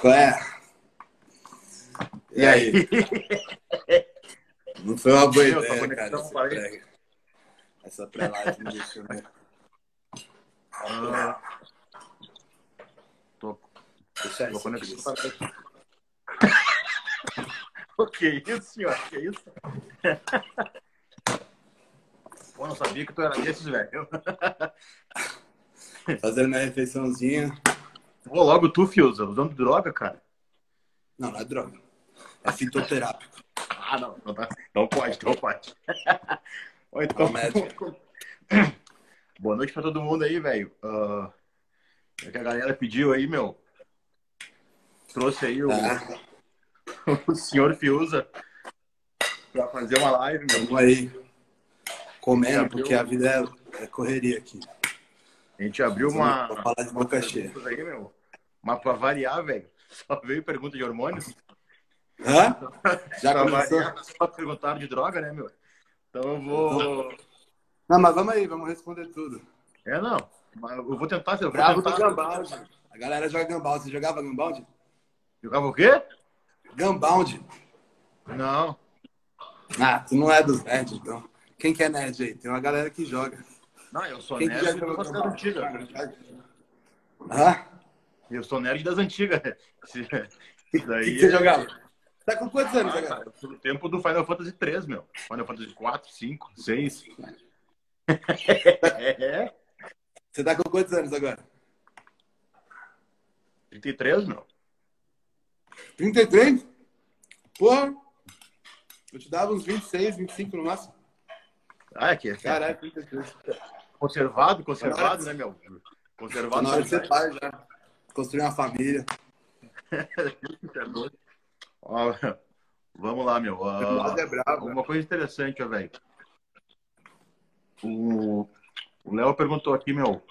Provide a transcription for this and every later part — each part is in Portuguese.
Qual é? E aí? Não foi uma boa Meu, ideia, cara. Essa pré- Essa pré-live me deixou meio... Ah, tô, Deixa tá aqui. O que isso, senhor? Que isso? Pô, não sabia que tu era desses, velho. Fazendo minha refeiçãozinha. Pô, logo tu, Fiuza, usando droga, cara. Não, não é droga. É fitoterápico. Ah, não. Não, não pode, não pode. Ó, então, médico. Boa noite pra todo mundo aí, velho. Ah, é que a galera pediu aí, meu. Trouxe aí o, Tá? o senhor Fiuza pra fazer uma live, meu. Vamos aí. Comendo, Já porque a vida é, é correria aqui. A gente abriu uma. Vou falar de boca cheia. Aí, meu. Mas pra variar, velho, só veio pergunta de hormônios. Hã? Já pra começou? variar, só perguntaram de droga, né, meu? Então eu vou. Não, mas vamos aí, vamos responder tudo. É, não. Mas eu vou tentar. Eu vou Bravo do tentar. Gunbound. A galera joga Gunbound. Você jogava Gunbound? Jogava o quê? Gunbound. Não. Ah, tu não é dos nerds, então. Quem que é nerd aí? Tem uma galera que joga. Não, eu sou Quem que já nerd jogou das Gunbound? antigas. Hã? Eu sou nerd das antigas. Esse- O que, daí você é- jogava? Tá com quantos anos Ah, agora? cara, do tempo do Final Fantasy 3, meu. Final Fantasy 4, 5, 6. É, Você tá com quantos anos agora? 33, meu. 33? Porra! Eu te dava uns 26, 25 no máximo. Ah, é que é Caralho, 33. conservado, conservado, né, meu? Conservado. na hora de ser pai já. Construir uma família. Ó, vamos lá, meu. Nós é bravo. uma coisa interessante, velho. O Léo perguntou aqui, meu.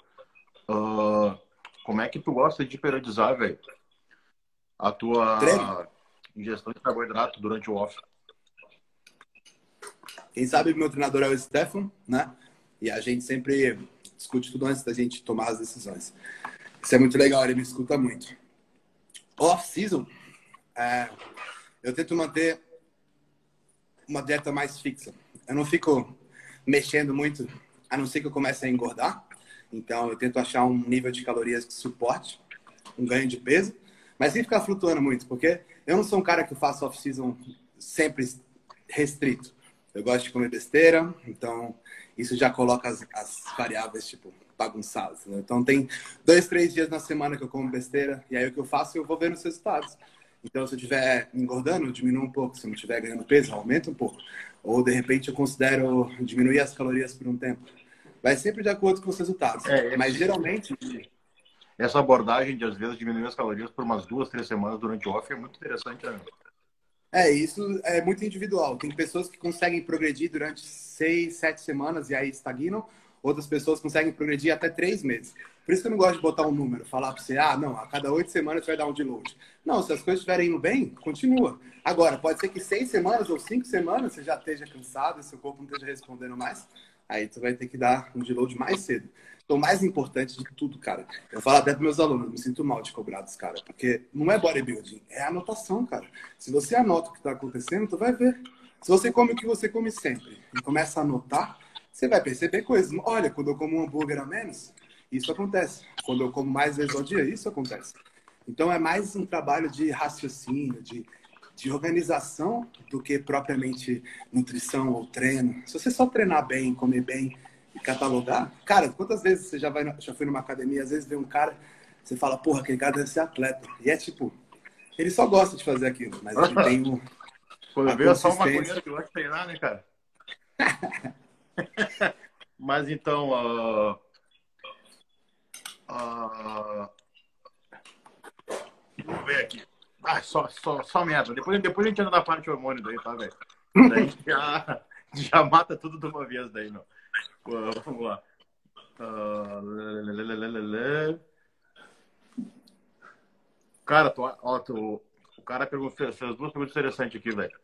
ah, como é que tu gosta de periodizar, velho? A tua Treino. ingestão de carboidrato durante o off. Quem sabe meu treinador é o Stefan, né? E a gente sempre discute tudo antes da gente tomar as decisões. Isso é muito legal, ele me escuta muito. Off-season, é, eu tento manter uma dieta mais fixa. Eu não fico mexendo muito, a não ser que eu comece a engordar. Então, eu tento achar um nível de calorias que suporte um ganho de peso, mas sem ficar flutuando muito, porque eu não sou um cara que faço off-season sempre restrito. Eu gosto de comer besteira, então isso já coloca as, as variáveis, tipo, bagunçadas. né? Então tem dois, três dias na semana que eu como besteira, e aí o que eu faço, eu vou vendo os resultados. Então, se eu estiver engordando, eu diminuo um pouco. Se eu não estiver ganhando peso, eu aumento um pouco. Ou, de repente, eu considero diminuir as calorias por um tempo. Vai sempre de acordo com os resultados. É, Mas, esse- geralmente, Essa abordagem de, às vezes, diminuir as calorias por umas duas, três semanas durante o off é muito interessante, né? É, isso é muito individual. Tem pessoas que conseguem progredir durante seis, sete semanas e aí estagnam. Outras pessoas conseguem progredir até três meses. Por isso que eu não gosto de botar um número, falar para você, ah, não, a cada oito semanas você vai dar um deload. Não, se as coisas estiverem indo bem, continua. Agora, pode ser que seis semanas ou cinco semanas você já esteja cansado, seu corpo não esteja respondendo mais. Aí você vai ter que dar um deload mais cedo. Então, o mais importante de tudo, cara, eu falo até para meus alunos, me sinto mal de cobrar dos caras, porque não é bodybuilding, é anotação, cara. Se você anota o que está acontecendo, tu vai ver. Se você come o que você come sempre e começa a anotar, você vai perceber coisas. Olha, quando eu como um hambúrguer a menos, isso acontece. Quando eu como mais vezes ao dia, isso acontece. Então, é mais um trabalho de raciocínio, de, de organização, do que propriamente nutrição ou treino. Se você só treinar bem, comer bem e catalogar, cara, quantas vezes você já, vai, já foi numa academia, às vezes vê um cara, você fala, porra, aquele cara deve ser atleta. E é tipo, ele só gosta de fazer aquilo, mas ele tem um. Quando A vê é só uma maconheiro que gosta de treinar, né, cara? Mas então, ah, ah, vamos ver aqui. Ah, só, só, só merda. Depois, depois a gente anda na parte hormônio daí, tá, velho? Daí já, já mata tudo de uma vez daí, não. Ah, Vamos lá. Lelelelelele. Cara, tu, ó, tu, o cara perguntou, fez duas perguntas interessantes aqui, velho.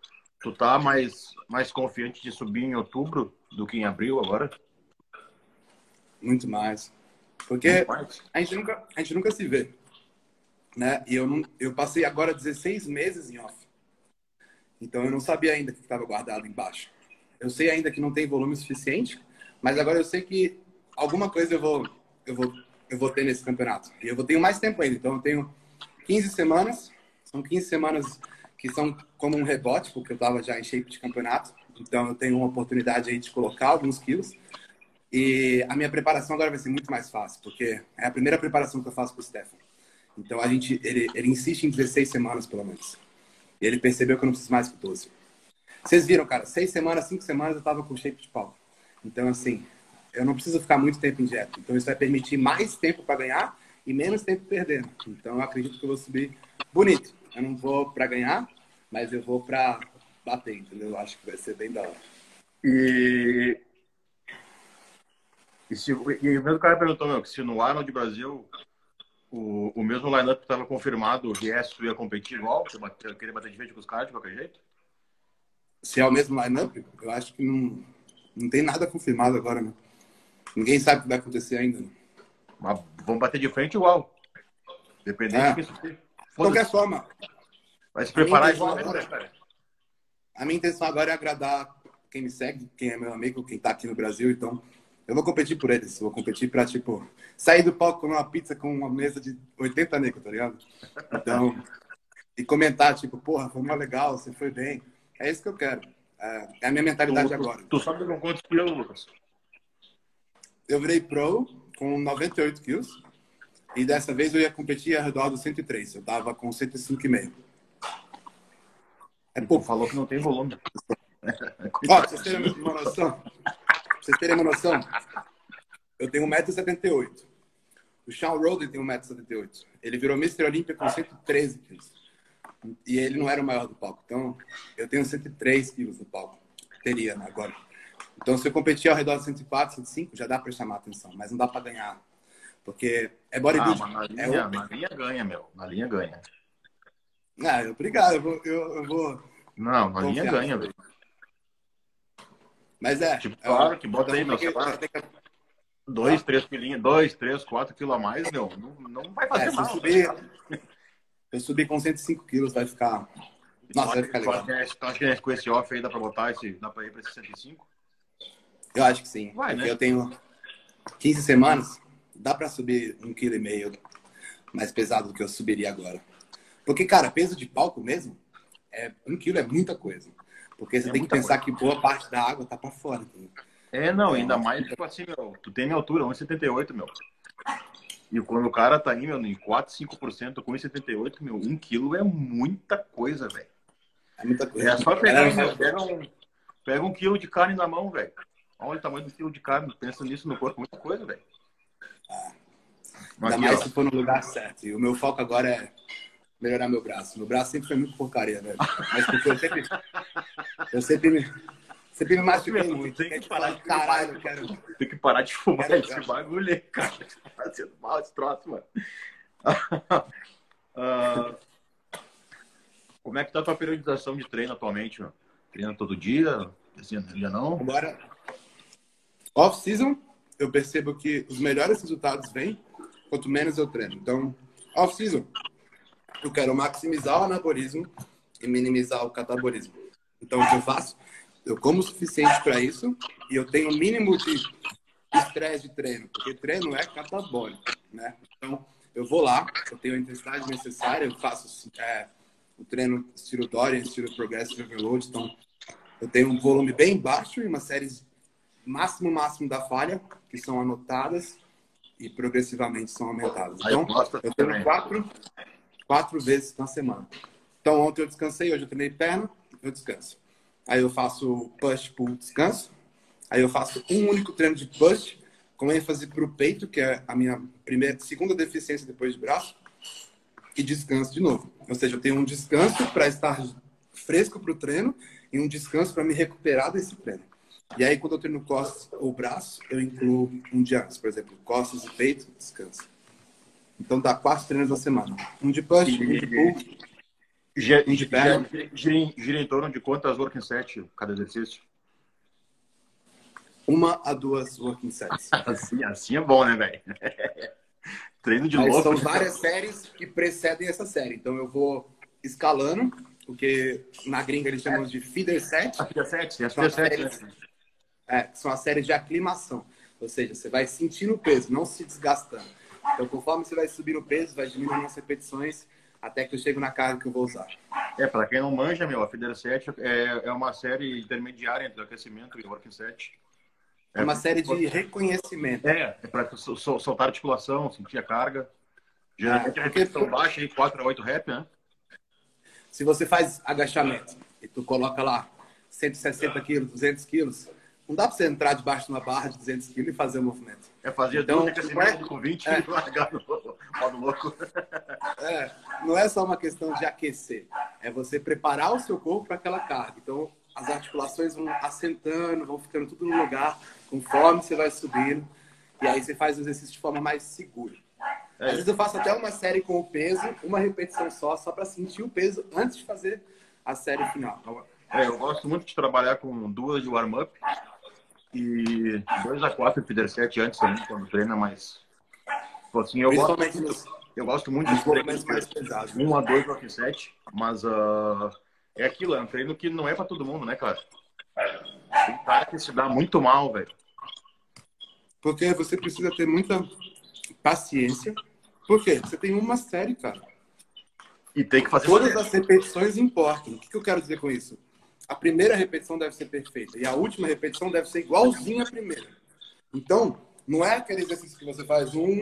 Tu tá mais, mais confiante de subir em outubro do que em abril agora? Muito mais. Porque Mais? a gente nunca, a gente nunca se vê. né? E eu, não, eu passei agora 16 meses em off. Então eu não sabia ainda o que estava guardado embaixo. Eu sei ainda que não tem volume suficiente, mas agora eu sei que alguma coisa eu vou, eu vou, eu vou ter nesse campeonato. E eu vou ter mais tempo ainda. Então eu tenho 15 semanas, são 15 semanas que são como um rebote, porque eu estava já em shape de campeonato. Então eu tenho uma oportunidade aí de colocar alguns quilos. E a minha preparação agora vai ser muito mais fácil, porque é a primeira preparação que eu faço para o Stefan. Então a gente, ele, ele insiste em 16 semanas pelo menos. E ele percebeu que eu não preciso mais que 12. Vocês viram, cara, seis semanas, cinco semanas eu tava com shape de pau. Então, assim, eu não preciso ficar muito tempo em dieta. Então, isso vai permitir mais tempo para ganhar e menos tempo perdendo. Então, eu acredito que eu vou subir bonito. Eu não vou para ganhar, mas eu vou para bater, entendeu? Eu acho que vai ser bem da hora. E, e, se, e o mesmo cara perguntou, meu, que se no Arnold Brasil o, o mesmo lineup estava confirmado, o resto ia competir igual? Você bater, queria bater de frente com os caras de qualquer jeito? Se é o mesmo lineup, eu acho que não, não tem nada confirmado agora, né? Ninguém sabe o que vai acontecer ainda. Né? Mas vamos bater de frente igual. Dependente é. disso. De qualquer forma. Vai se preparar agora, cara? A minha intenção agora é agradar quem me segue, quem é meu amigo, quem tá aqui no Brasil, então eu vou competir por eles. Vou competir pra, tipo, sair do palco com uma pizza com uma mesa de 80 negros, tá ligado? Então, e comentar, tipo, porra, foi muito legal, você foi bem. É isso que eu quero. É, é a minha mentalidade tu, agora. Tu, sabe com quantos quilos, Lucas? Eu virei pro com 98 quilos. E dessa vez eu ia competir ao redor dos 103. Eu tava com 105,5. É pouco. falou que não tem volume. Ó, pra vocês terem uma noção. Vocês terem uma noção, eu tenho 1,78m. O Sean Roden tem 1,78m. Ele virou Mr. Olímpia com 113 quilos. E ele não era o maior do palco. Então, eu tenho 103 quilos no palco. Teria, né, agora. Então, se eu competir ao redor de 104, 105, já dá para chamar a atenção. Mas não dá para ganhar. Porque é bodybuilding. Ah, na, linha, é na linha ganha, meu. Na linha ganha. Ah, obrigado. Eu vou... Eu, eu vou não, na linha ganha, velho. Mas é. Tipo, claro que bota aí, meu, sei lá. Dois, três quilinhos, dois, três, quatro quilos a mais, meu, não, não vai fazer é, mal. Eu subi, eu subi com 105 quilos, vai ficar. Nossa, vai ficar legal. Tu acha que com esse off aí dá pra botar esse. Dá pra ir pra 65? Eu acho que sim. Vai, né? Eu tenho 15 semanas, dá pra subir um quilo e meio mais pesado do que eu subiria agora. Porque, cara, peso de palco mesmo, é, um quilo é muita coisa. Porque você é tem que pensar coisa. que boa parte da água tá para fora. Entendeu? É, não, ainda mais, tipo assim, meu, tu tem minha altura, 1,78, meu. E quando o cara tá aí, meu, em 4, 5% com 1,78, meu, 1 quilo é muita coisa, velho. É muita coisa. É só pegar, é, meu, pega, um, pega um quilo de carne na mão, velho. Olha o tamanho do quilo de carne, pensa nisso no corpo, muita coisa, velho. Ah. Ainda mais se for no lugar certo. E o meu foco agora é melhorar meu braço. Meu braço sempre foi muito porcaria, velho. Mas porque eu sempre. Eu sempre me. Sempre me machuquei muito. Tem que, parar de caralho, quero... Tem que parar de fumar quero esse bagulho cara. Tá fazendo mal esse troço, mano. uh, como é que tá a tua periodização de treino atualmente, mano? Treina todo dia? Assim, dia não? Agora, off-season, eu percebo que os melhores resultados vêm quanto menos eu treino. Então, off-season, eu quero maximizar o anabolismo e minimizar o catabolismo. Então, o que eu faço? Eu como o suficiente para isso e eu tenho o mínimo de estresse de treino, porque treino é catabólico, né? Então, eu vou lá, eu tenho a intensidade necessária, eu faço é, o treino estilo Dorian, estilo Progressive Overload, então eu tenho um volume bem baixo e uma série máximo máximo da falha, que são anotadas e progressivamente são aumentadas. Então, eu tenho quatro, quatro vezes na semana. Então, ontem eu descansei, hoje eu treinei perna, eu descanso. Aí eu faço push, pull, descanso. Aí eu faço um único treino de push, com ênfase para o peito, que é a minha primeira, segunda deficiência depois de braço, e descanso de novo. Ou seja, eu tenho um descanso para estar fresco para o treino e um descanso para me recuperar desse treino. E aí, quando eu treino costas ou braço, eu incluo um dia antes. Por exemplo, costas e peito, descanso. Então dá quatro treinos na semana. Um de push, um de pull, gira, um de perna. Gira, em torno de quantas working sets cada exercício? Uma a duas working sets. assim, assim é bom, né, velho? Treino de Mas louco. são né? várias séries que precedem essa série. Então eu vou escalando, porque na gringa eles chamam de feeder set, A FIA 7, tem a São FIA 7, séries. né? É, que são as séries de aclimação. Ou seja, você vai sentindo o peso, não se desgastando. Então, conforme você vai subindo o peso, vai diminuindo as repetições, até que eu chego na carga que eu vou usar. É, pra quem não manja, meu, a FIDER 7 é, é uma série intermediária entre o aquecimento e o working set. É uma série de reconhecimento. É, é sol- sol- soltar a articulação, sentir a carga. Geralmente a É, porque- repetição baixa, aí 4 a 8 rep, né? Se você faz agachamento e tu coloca lá 160 quilos, 200 quilos, não dá pra você entrar debaixo de uma barra de 200 quilos e fazer o movimento. É fazer Então, não é- com 20 é. e largar no modo louco. É, não é só uma questão de aquecer, é você preparar o seu corpo para aquela carga. Então, as articulações vão assentando, vão ficando tudo no lugar, conforme você vai subindo, e aí você faz o exercício de forma mais segura. É. Às vezes eu faço até uma série com o peso, uma repetição só, só para sentir o peso antes de fazer a série final. É, eu gosto muito de trabalhar com duas de warm-up e dois a quatro FIDER 7 antes também, quando treina, mas... Tipo assim, eu gosto, nos, eu gosto muito de treinos movimentos mais pesados. um a dois working set, mas ah, é aquilo, é um treino que não é pra todo mundo, né, cara? Tem cara que se dá muito mal, velho. Porque você precisa ter muita paciência. Por quê? Você tem uma série, cara. E tem que fazer Todas as repetições importam. O que eu quero dizer com isso? A primeira repetição deve ser perfeita e a última repetição deve ser igualzinha à primeira. Então, não é aquele exercício que você faz um,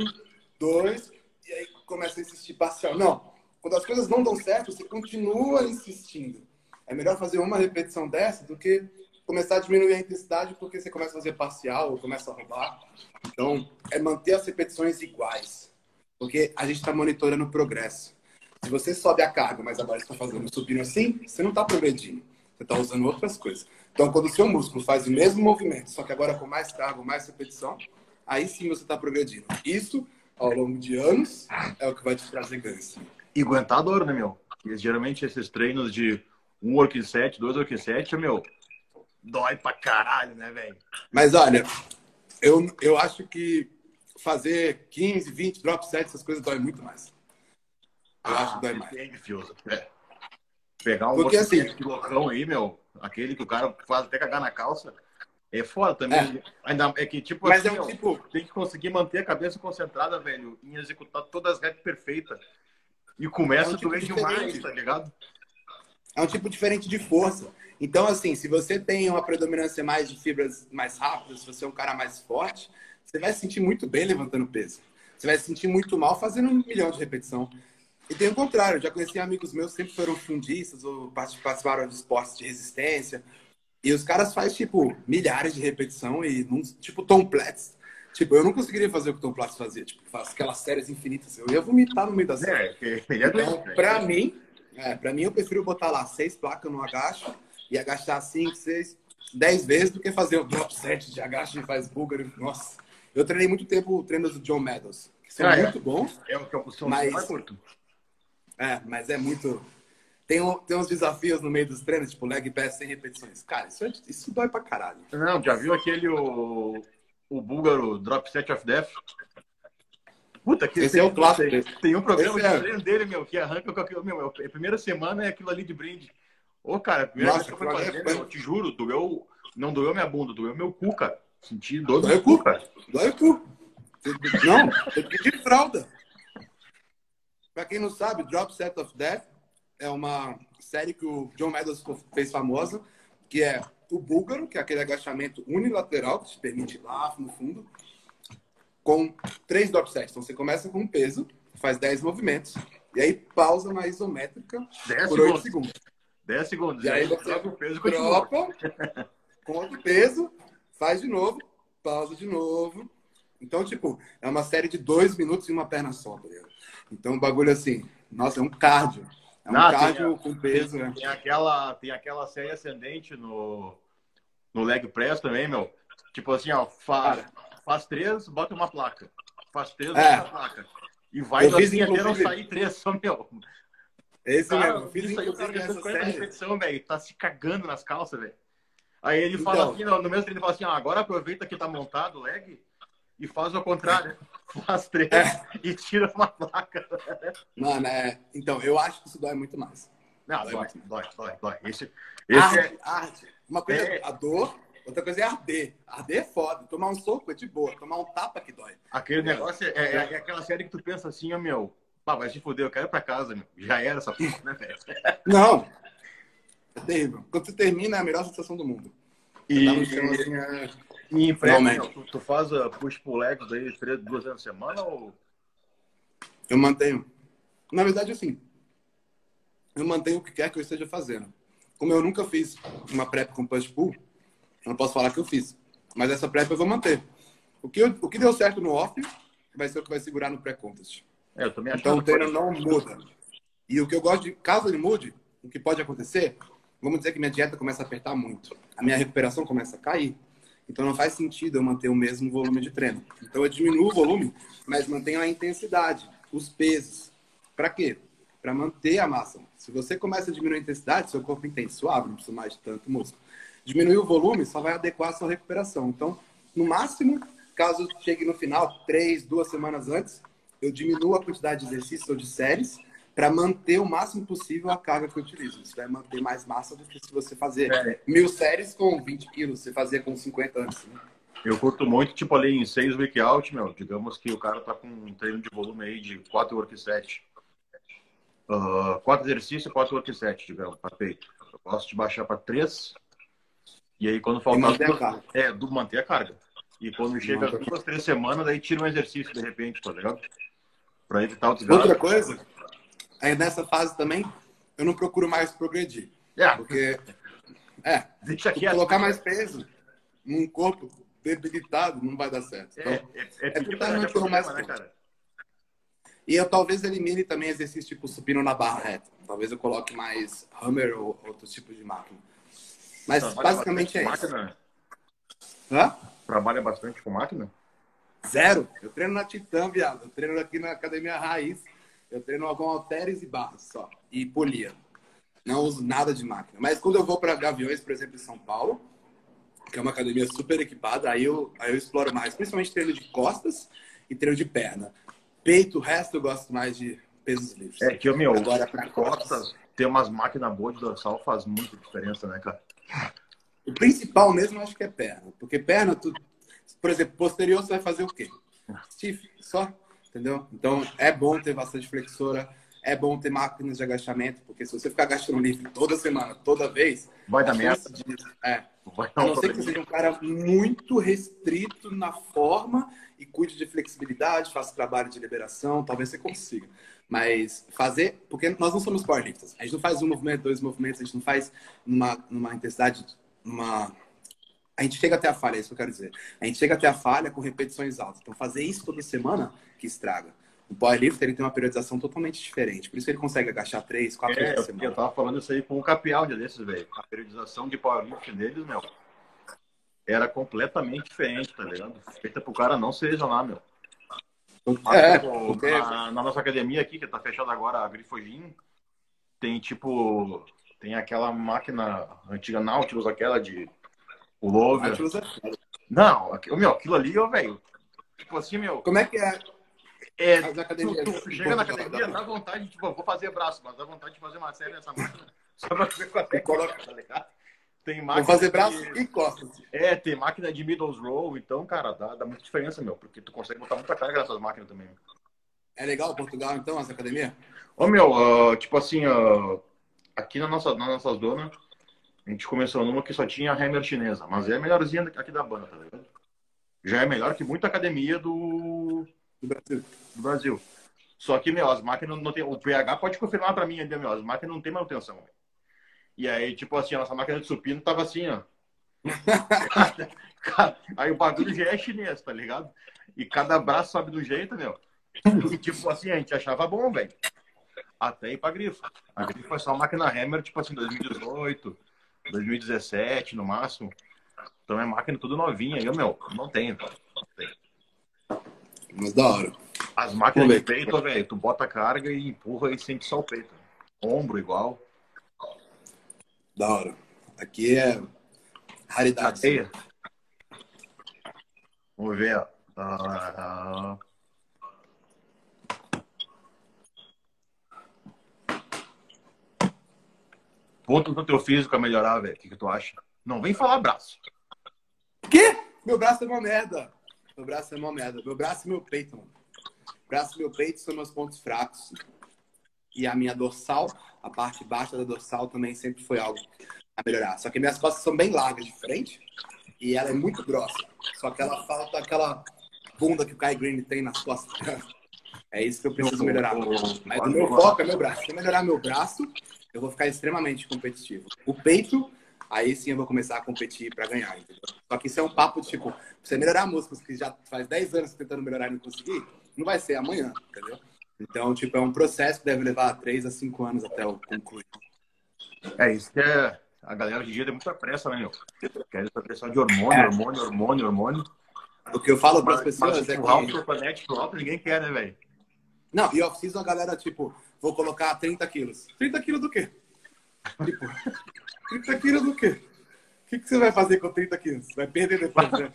dois e aí começa a insistir parcial. Não. Quando as coisas não dão certo, você continua insistindo. É melhor fazer uma repetição dessa do que começar a diminuir a intensidade porque você começa a fazer parcial ou começa a roubar. Então, é manter as repetições iguais. Porque a gente está monitorando o progresso. Se você sobe a carga, mas agora está fazendo subindo assim, você não está progredindo. Você está usando outras coisas. Então, quando o seu músculo faz o mesmo movimento, só que agora com mais carga, mais repetição, aí sim você está progredindo. Isso, ao longo de anos, é o que vai te trazer ganhos. E aguentar a dor, né, meu? Porque geralmente esses treinos de um working set, dois working set, meu, dói pra caralho, né, velho? Mas olha, eu, eu acho que fazer 15, 20 drop sets, essas coisas dói muito mais. Eu acho que dói mais. Depende, Fiuza. É. Pegar um Porque, working assim- de loucão aí, meu, aquele que o cara faz até cagar na calça, é foda também. Ainda é que, tipo, Mas assim, é um tipo, tem que conseguir manter a cabeça concentrada, velho, em executar todas as reps perfeitas. E começa É um a tipo doer demais, tá ligado? é um tipo diferente de força. Então, assim, se você tem uma predominância mais de fibras mais rápidas, se você é um cara mais forte, você vai se sentir muito bem levantando peso. Você vai se sentir muito mal fazendo um milhão de repetição. E tem o contrário, já conheci amigos meus que sempre foram fundistas ou participaram de esportes de resistência. E os caras fazem, tipo, milhares de repetição e, num, tipo, Tom Platz. Tipo, eu não conseguiria fazer o que o Tom Platz fazia. Tipo, faz aquelas séries infinitas. Eu ia vomitar no meio da série. É, ele é Então, velho. pra mim, é, pra mim, eu prefiro botar lá seis placas no agacho e agachar cinco, seis, dez vezes do que fazer o drop set de agacho e faz búlgaro. Nossa, eu treinei muito tempo treinos do John Meadows, que são Ah, é? muito bons, É o que eu costumo Mas- mais curto. É, mas é muito. Tem, um- tem uns desafios no meio dos treinos, tipo leg press sem repetições. Cara, isso, é- isso dói pra caralho. Não, já viu aquele o, o búlgaro Drop Set of Death? Puta, que Esse é o clássico. Tem, tem um programa Esse de é. treino dele, meu, que arranca com aquilo. Meu, a primeira semana é aquilo ali de brinde. Ô, cara, a primeira Nossa, vez que eu fui fazer, é meu, eu te juro, doeu. Não doeu minha bunda, doeu meu cu, cara. Senti dor o cu. cara. Dói o cu. Não, eu pedi fralda. Pra quem não sabe, Drop Set of Death é uma série que o John Meadows fez famosa, que é o búlgaro, que é aquele agachamento unilateral, que te permite ir lá no fundo, com três drop sets. Então você começa com um peso, faz 10 movimentos, e aí pausa na isométrica 10 por 8 segundos. segundos. 10 segundos. E aí você troca o peso e continua. Troca, conta o peso, faz de novo, pausa de novo. Então, tipo, é uma série de dois minutos em uma perna só, tá ligado? Então, o bagulho assim, nossa, é um cardio. É um Não, tem- cardio com peso, né? Tem aquela, tem aquela série ascendente no, no leg press também, meu. Tipo assim, ó, fa, faz três, bota uma placa. Faz três, É. bota uma placa. E vai Eu assim até não sair três, só, meu. Esse Cara, mesmo. Fiz, isso aí o cara já fez essa 40 série. repetição, velho. Tá se cagando nas calças, velho. Aí ele fala Então. assim, no, no mesmo treino, ele fala assim, ah, agora aproveita que tá montado o leg e faz ao contrário. Faz três é. e tira uma placa. Mano, é... então, eu acho que isso dói muito mais. Não, dói, dói, dói, dói. Esse, esse arde, é... arde. Uma coisa é a dor, outra coisa é arder. Arder é foda. Tomar um soco é de boa. Tomar um tapa que dói. Aquele negócio é, é, é aquela série que tu pensa assim, ó, meu, pá, vai se foder, eu quero ir pra casa, meu. Já era essa porra, né, velho? Não. É terrível. Quando você termina, é a melhor sensação do mundo. E, tá chão, assim, é... e em frente, tu, tu, faz uh, push pull legs aí três, duas vezes na semana ou... Eu mantenho. Na verdade, assim, eu mantenho o que quer que eu esteja fazendo. Como eu nunca fiz uma prep com push pull, eu não posso falar que eu fiz. Mas essa prep eu vou manter. O que, eu, o que deu certo no off vai ser o que vai segurar no pré-contest. É, eu também acho então o treino não muda. E o que eu gosto de, caso ele mude, o que pode acontecer, vamos dizer que minha dieta começa a apertar muito. A minha recuperação começa a cair. Então não faz sentido eu manter o mesmo volume de treino. Então eu diminuo o volume, mas mantenho a intensidade, os pesos. Para quê? Para manter a massa. Se você começa a diminuir a intensidade, seu corpo entende suave, não precisa mais de tanto músculo. Diminuir o volume só vai adequar a sua recuperação. Então, no máximo, caso chegue no final, três, duas semanas antes, eu diminuo a quantidade de exercícios ou de séries para manter o máximo possível a carga que eu utilizo. Isso vai manter mais massa do que se você fazer é. mil séries com 20 quilos, você fazia com 50 antes. Né? Eu curto muito, tipo ali em seis workout, meu, digamos que o cara tá com um treino de volume aí de quatro work set. Uh, quatro exercícios, quatro work set, digamos, para peito. Eu gosto de baixar para três. E aí quando falta... manter duas, a carga. É, do manter a carga. E quando chega duas, três semanas, daí tira um exercício de repente, tá ligado? Para evitar o desgaste. Outra coisa, aí nessa fase também, eu não procuro mais progredir. É. Porque, é, Deixa aqui colocar mais peso num corpo debilitado não vai dar certo. Então, é, é, é, é totalmente mais né, cara? E eu talvez elimine também exercício tipo supino na barra reta. Talvez eu coloque mais hammer ou outros tipos de máquina. Mas Trabalha basicamente é isso. Máquina? Hã? Trabalha bastante com máquina? Zero. Eu treino na Titã, viado. Eu treino aqui na Academia Raiz. Eu treino algum halteres e barras só. E polia. Não uso nada de máquina. Mas quando eu vou para Gaviões, por exemplo, em São Paulo, que é uma academia super equipada, aí eu, aí eu exploro mais. Principalmente treino de costas e treino de perna. Peito, o resto eu gosto mais de pesos livres. É que, eu, meu, agora para costas, ter umas máquinas boas de dorsal faz muita diferença, né, cara? O principal mesmo eu acho que é perna. Porque perna, tu, por exemplo, posterior você vai fazer o quê? Stiff, só. Entendeu? Então é bom ter bastante flexora, é bom ter máquinas de agachamento, porque se você ficar agachando livre toda semana, toda vez. Vai dar merda. É. Vai a não ser que você seja um cara muito restrito na forma e cuide de flexibilidade, faça trabalho de liberação, talvez você consiga. Mas fazer, porque nós não somos powerlifters. A gente não faz um movimento, dois movimentos, a gente não faz numa, numa intensidade, numa a gente chega até a falha, é isso que eu quero dizer. A gente chega até a falha com repetições altas. Então, fazer isso toda semana que estraga. O powerlifter ele tem uma periodização totalmente diferente. Por isso que ele consegue agachar três, quatro é, vezes por semana. Eu tava falando isso aí com o Capial dia desses, velho. A periodização de powerlifting deles, meu, era completamente diferente, tá ligado? Feita pro cara não ser regional, meu. É, porque... na, na, nossa academia aqui, que tá fechada agora, a Grifogin, tem tipo. Tem aquela máquina antiga Nautilus, aquela de Nautilus é... Não, meu, aquilo ali, ó, velho. Tipo assim, meu. Como é que é? É, tu, tu chega na academia, dá vontade, tipo, vou fazer braço, mas dá vontade de fazer uma série nessa máquina só pra ver qual é coloca, tá ligado? Tem máquina. Vou fazer braço de... e costas. É, tem máquina de middle row, então, cara, dá, dá muita diferença, meu, porque tu consegue botar muita carga nessas máquinas também. É legal Portugal, então, essa academia? Ô, meu, uh, tipo assim, uh, aqui na nossa, na nossa zona, a gente começou numa que só tinha hammer chinesa, mas é a melhorzinha aqui da banda, tá ligado? Já é melhor que muita academia do, do Brasil. Do Brasil. Só que, meu, as máquinas não tem. O PH pode confirmar pra mim ainda, meu, as máquinas não tem manutenção. E aí, tipo assim, a nossa máquina de supino tava assim, ó. aí o bagulho já é chinês, tá ligado? E cada braço sobe do jeito, meu. E tipo assim, a gente achava bom, velho. Até ir pra grifo. A grifo foi só máquina Hammer, tipo assim, 2018, 2017 no máximo. Então é máquina tudo novinha. Eu, meu, não tenho. Não tenho. Mas da hora. As máquinas de peito, velho, tu bota a carga e empurra e sente só o peito. Ombro igual. Da hora. Aqui é raridade. Vamos ver. Uh... Ponto no teu físico a melhorar, velho. O que, que tu acha? Não vem falar braço. Quê? Meu braço é uma merda. Meu braço é uma merda. Meu braço e meu peito, mano. Braço e meu peito são meus pontos fracos. E a minha dorsal, a parte baixa da dorsal também sempre foi algo a melhorar. Só que minhas costas são bem largas de frente e ela é muito grossa. Só que ela falta aquela bunda que o Kai Green tem nas costas. É isso que eu preciso melhorar. Mas o meu foco é meu braço. Se eu melhorar meu braço, eu vou ficar extremamente competitivo. O peito, aí sim eu vou começar a competir para ganhar, entendeu? Só que isso é um papo de, tipo, você melhorar músculos que já faz 10 anos tentando melhorar e não conseguir, não vai ser amanhã, entendeu? Então, tipo, é um processo que deve levar 3 a 5 anos até eu concluir. É isso que é a galera de dia tem muita pressa, né, meu? Quer essa pressão de hormônio, é. hormônio, hormônio, hormônio. O que eu falo para as pessoas mas, é que... o Supernet pro alto ninguém quer, né, velho? Não, e off-season a galera, tipo, vou colocar 30 quilos. 30 quilos do quê? Tipo, 30 quilos do quê? O que, que você vai fazer com 30 quilos? Vai perder depois, né?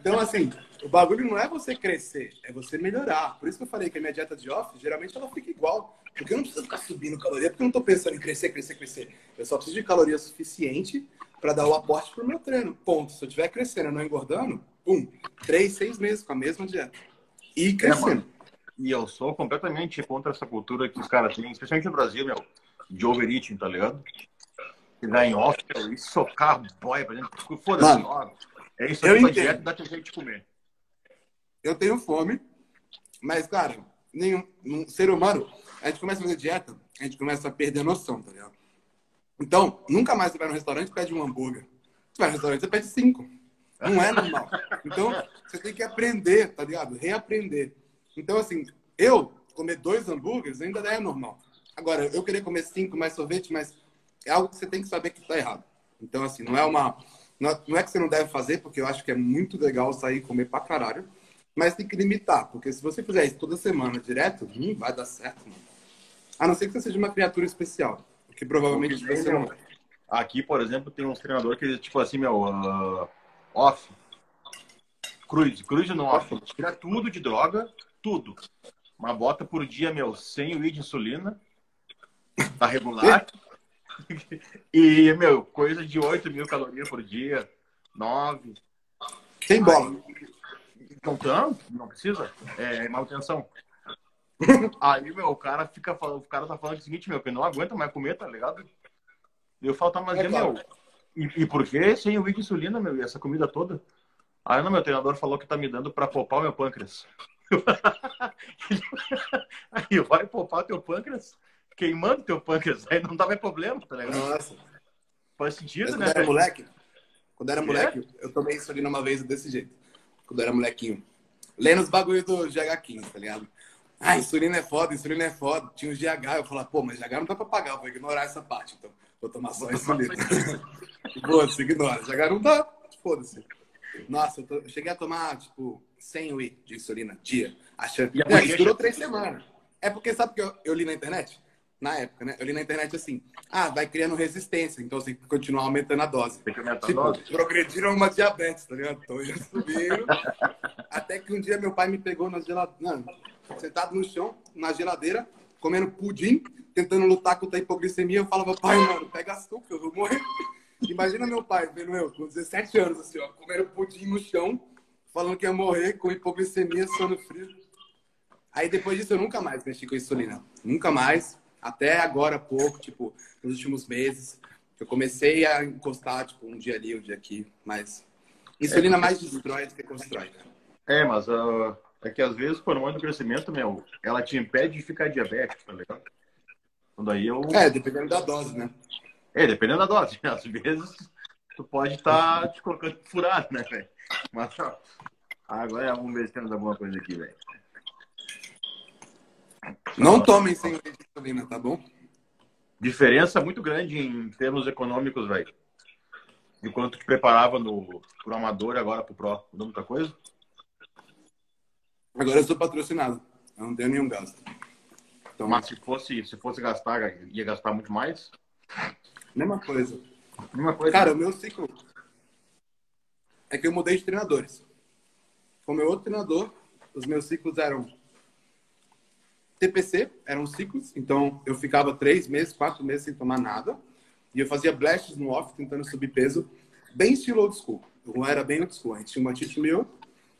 Então, assim, o bagulho não é você crescer, é você melhorar. Por isso que eu falei que a minha dieta de off, geralmente ela fica igual. Porque eu não preciso ficar subindo caloria, porque eu não estou pensando em crescer, crescer, crescer. Eu só preciso de caloria suficiente para dar o aporte para o meu treino. Ponto. Se eu estiver crescendo e não engordando, pum, três, seis meses com a mesma dieta. E é, crescendo. E eu sou completamente contra essa cultura que os caras têm, especialmente no Brasil, meu, de overeating, tá ligado? Que dá em off e socar boia pra dentro. Foda-se, é isso pra dieta dá teu jeito de comer. Eu tenho fome, mas, cara, nenhum um ser humano, a gente começa a fazer dieta, a gente começa a perder a noção, tá ligado? Então, nunca mais você vai no restaurante e pede um hambúrguer. Você vai no restaurante, você pede cinco. Não é normal. Então, você tem que aprender, tá ligado? Reaprender. Então, assim, eu comer dois hambúrgueres ainda é normal. Agora, eu querer comer cinco mais sorvete, mas é algo que você tem que saber que está errado. Então, assim, não é uma. Não é que você não deve fazer, porque eu acho que é muito legal sair e comer pra caralho, mas tem que limitar, porque se você fizer isso toda semana direto, não vai dar certo, mano. A não ser que você seja uma criatura especial, que provavelmente você não é. Aqui, por exemplo, tem uns treinadores que, tipo assim, meu, uh, off, cruise, cruise no off, tira tudo de droga, tudo. Uma bota por dia, meu, sem o de insulina, tá regular. e, meu, coisa de 8 mil calorias por dia, 9. Sem bola. Não, não, não precisa. É manutenção. Aí, meu, o cara fica falando, o cara tá falando o seguinte, meu, que não aguenta mais comer, tá ligado? Eu falo, tá, mas é, meu, e, e por que sem o de insulina, meu, e essa comida toda? Aí, não, meu treinador falou que tá me dando pra poupar o meu pâncreas. Aí vai poupar teu pâncreas, queimando teu pâncreas, aí não dá mais problema, tá ligado? Nossa. Faz sentido, né? Quando era moleque, quando era moleque, é? eu tomei insulina uma vez desse jeito. Quando era molequinho. Lendo os bagulhos do GH15, tá ligado? Ah, insulina é foda, insulina é foda. Tinha os GH, eu falava, pô, mas GH não dá pra pagar, eu vou ignorar essa parte, então vou tomar só insulina. Foda-se, ignora. GH não dá, foda-se. Nossa, eu, eu, cheguei a tomar, tipo, 100 UI de insulina dia. Achando... que isso durou três semanas. É porque, sabe o que eu, eu, li na internet? Na época, né? Eu li na internet assim, ah, vai criando resistência, então você tem que continuar aumentando a dose. Tem que aumentar tipo, a dose. progrediram uma diabetes, tá ligado? Então subiram. até que um dia meu pai me pegou na geladeira, sentado no chão, na geladeira, comendo pudim, tentando lutar contra a hipoglicemia. Eu falava, pai, mano, pega açúcar, eu vou morrer. Imagina meu pai, vendo eu, com 17 anos, assim, ó, comendo pudim no chão, falando que ia morrer com hipoglicemia, sono frio. Aí depois disso eu nunca mais mexi com insulina. Nunca mais. Até agora pouco, tipo, nos últimos meses. Eu comecei a encostar, tipo, um dia ali, um dia aqui. Mas insulina é, mais destrói do que constrói, né? É, mas uh, é que às vezes o hormônio do crescimento, meu, ela te impede de ficar diabético, tá ligado? Quando aí eu... É, dependendo da dose, né? É, dependendo da dose. Às vezes tu pode estar tá te colocando furado, né, velho? Mas ó, agora vamos ver se temos alguma coisa aqui, velho. Não tomem sem insulina, tá bom? Diferença muito grande em termos econômicos, velho. De quanto te preparava no, pro amador e agora pro pro. Mudou muita coisa? Agora eu sou patrocinado. Eu não tenho nenhum gasto. Então... Mas se fosse, se fosse gastar, ia gastar muito mais? Mesma coisa. Mesma coisa. Cara, o meu ciclo é que eu mudei de treinadores. com meu outro treinador, os meus ciclos eram TPC, eram ciclos, então eu ficava três meses, quatro meses sem tomar nada. E eu fazia blasts no off, tentando subir peso, bem estilo old school. Não era bem old school. A gente tinha uma cheat meal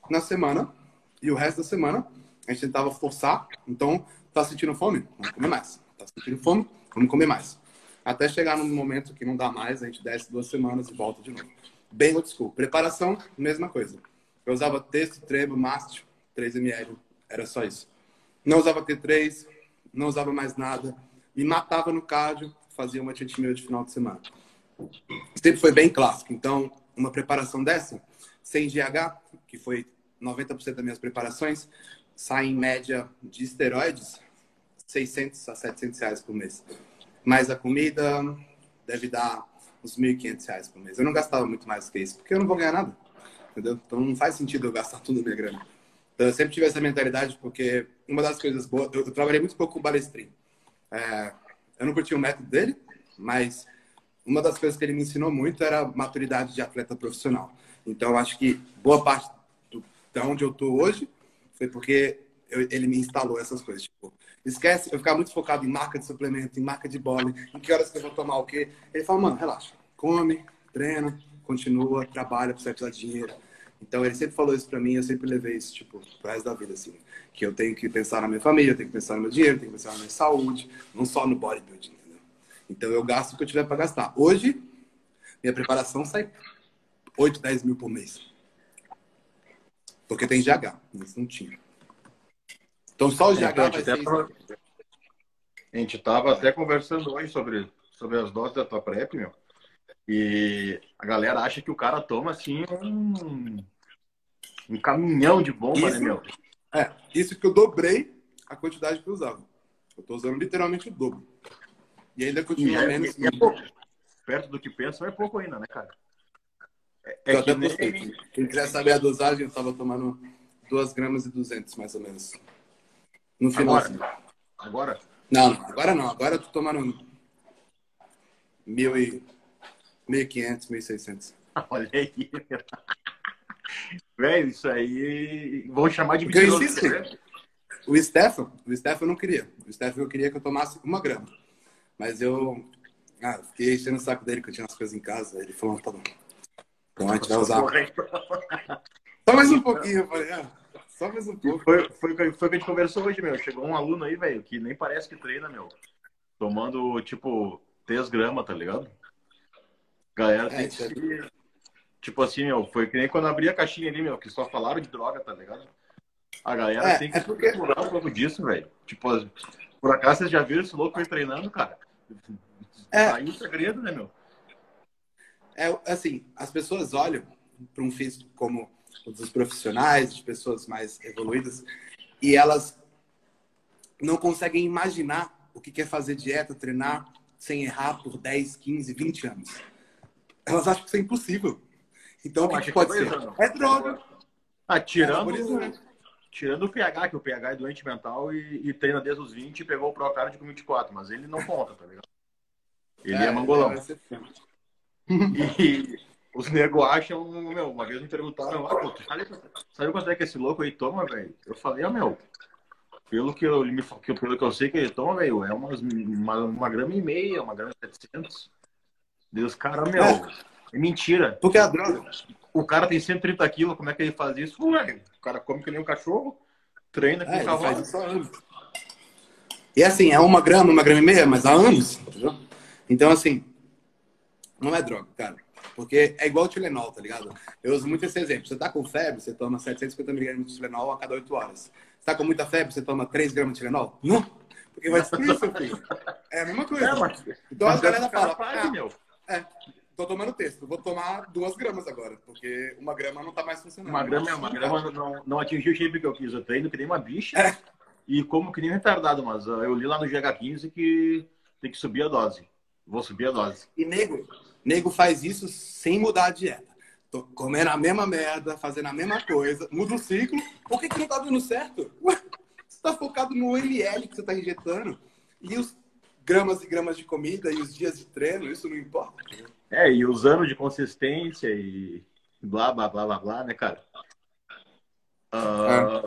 na semana e o resto da semana a gente tentava forçar. Então, tá sentindo fome? Vamos comer mais. Tá sentindo fome? Vamos comer mais. Até chegar num momento que não dá mais, a gente desce duas semanas e volta de novo. Bem old school. Preparação, mesma coisa. Eu usava texto, trevo, mastio, 3ml. Era só isso. Não usava T3, não usava mais nada. Me matava no cardio, fazia uma meal de final de semana. Sempre foi bem clássico. Então, uma preparação dessa, sem GH, que foi 90% das minhas preparações, sai em média de esteroides 600 a 700 reais por mês. Mais a comida deve dar uns 1.500 reais por mês. Eu não gastava muito mais do que isso, porque eu não vou ganhar nada. Entendeu? Então não faz sentido eu gastar tudo a minha grana. Então eu sempre tive essa mentalidade, porque uma das coisas boas, eu, eu trabalhei muito pouco com o Balestrin. É, eu não curti o método dele, mas uma das coisas que ele me ensinou muito era maturidade de atleta profissional. Então, acho que boa parte do, de onde eu tô hoje foi porque eu, ele me instalou essas coisas. Tipo, esquece, eu ficava muito focado em marca de suplemento, em marca de bola, em que horas que eu vou tomar o quê. Ele falou, mano, relaxa, come, treina, continua, trabalha, precisa precisar de dinheiro. Então, ele sempre falou isso pra mim, eu sempre levei isso, tipo, pro resto da vida, assim. Que eu tenho que pensar na minha família, eu tenho que pensar no meu dinheiro, eu tenho que pensar na minha saúde, não só no bodybuilding, entendeu? Então, eu gasto o que eu tiver pra gastar. Hoje, minha preparação sai 8, 10 mil por mês. Porque tem GH, mas não tinha. Então, só o GH então, vai ser... Pra... A gente tava até conversando hoje sobre, sobre as doses da tua PrEP, meu. E a galera acha que o cara toma assim um, um caminhão de bomba, né, isso, né, meu? É, isso que eu dobrei a quantidade que eu usava. Eu tô usando literalmente o dobro. E ainda continua e é, menos. E é pouco. Perto do que pensa, é pouco ainda, né, cara? É, é eu que nem... Quem quiser saber a dosagem, eu tava tomando 2 gramas e 200, mais ou menos. No final. Agora? agora? Não, agora não. Agora eu tô tomando mil e 1.500, 1.600. Olha aí. Velho, isso aí. Vou chamar de mentiroso. Né? O Stefan, o Stefan não queria. O Stefan eu queria que eu tomasse uma grama. Mas eu ah, fiquei enchendo o saco dele que eu tinha umas coisas em casa. Ele falou, tá bom. Então a gente vai usar. Só mais um pouquinho, eu falei, ah, só mais um pouco. Foi, foi, foi, o que a gente conversou hoje, meu. Chegou um aluno aí, velho, que nem parece que treina, meu. Tomando, tipo, 3 gramas, tá ligado? Galera é, tem que se... Tipo assim, meu, foi que nem quando abri a caixinha ali, meu, que só falaram de droga, tá ligado? A galera é, tem que é porque... procurar um pouco disso, velho. Tipo, por acaso vocês já viram esse louco aí treinando, cara? É. Aí o segredo, né, meu? É, assim, as pessoas olham para um físico como dos profissionais, de pessoas mais evoluídas, e elas não conseguem imaginar o que é fazer dieta, treinar sem errar por 10, 15, 20 anos elas acham que isso é impossível. Então, o que, que pode ser? É droga. Ah, tirando, é tirando o PH, que o PH é doente mental e, e treina desde os 20 e pegou o Procard com 24, mas ele não conta, tá ligado? Ele é, é mangolão. E os nego acham, meu, uma vez me perguntaram, ah, pô, sabe, sabe quanto é que esse louco aí toma, velho? Eu falei, ah, meu, pelo que eu, pelo que eu sei que ele toma, velho, é umas, uma, uma grama e meia, uma grama e setecentos. Deus, cara, meu, é, é mentira. Porque a droga. O cara tem 130 quilos, como é que ele faz isso? Ué, o cara come que nem um cachorro, treina com é, cavalo. Faz isso há anos. E assim, é uma grama, uma grama e meia, mas há anos, entendeu? Então, assim, não é droga, cara. Porque é igual o Tilenol, tá ligado? Eu uso muito esse exemplo. Você tá com febre, você toma 750 mg de Tilenol a cada 8 horas. Você tá com muita febre, você toma 3 gramas de Tilenol? Não! Porque vai destruir seu filho. É a mesma coisa. É, mas, então mas a galera fala, ah, meu. É, tô tomando texto. Vou tomar duas gramas agora, porque uma grama não tá mais funcionando. Uma grama, uma grama não, não atingiu o shape que eu quis. Eu treino que nem uma bicha é. e como que nem retardado, mas uh, eu li lá no GH15 que tem que subir a dose. Vou subir a dose. E nego, nego faz isso sem mudar a dieta. Tô comendo a mesma merda, fazendo a mesma coisa, muda o ciclo. Por que, que não tá dando certo? Você tá focado no ml que você tá injetando. E os gramas e gramas de comida e os dias de treino, isso não importa. É, e os anos de consistência e blá, blá, blá, blá, blá, né, cara? Uh,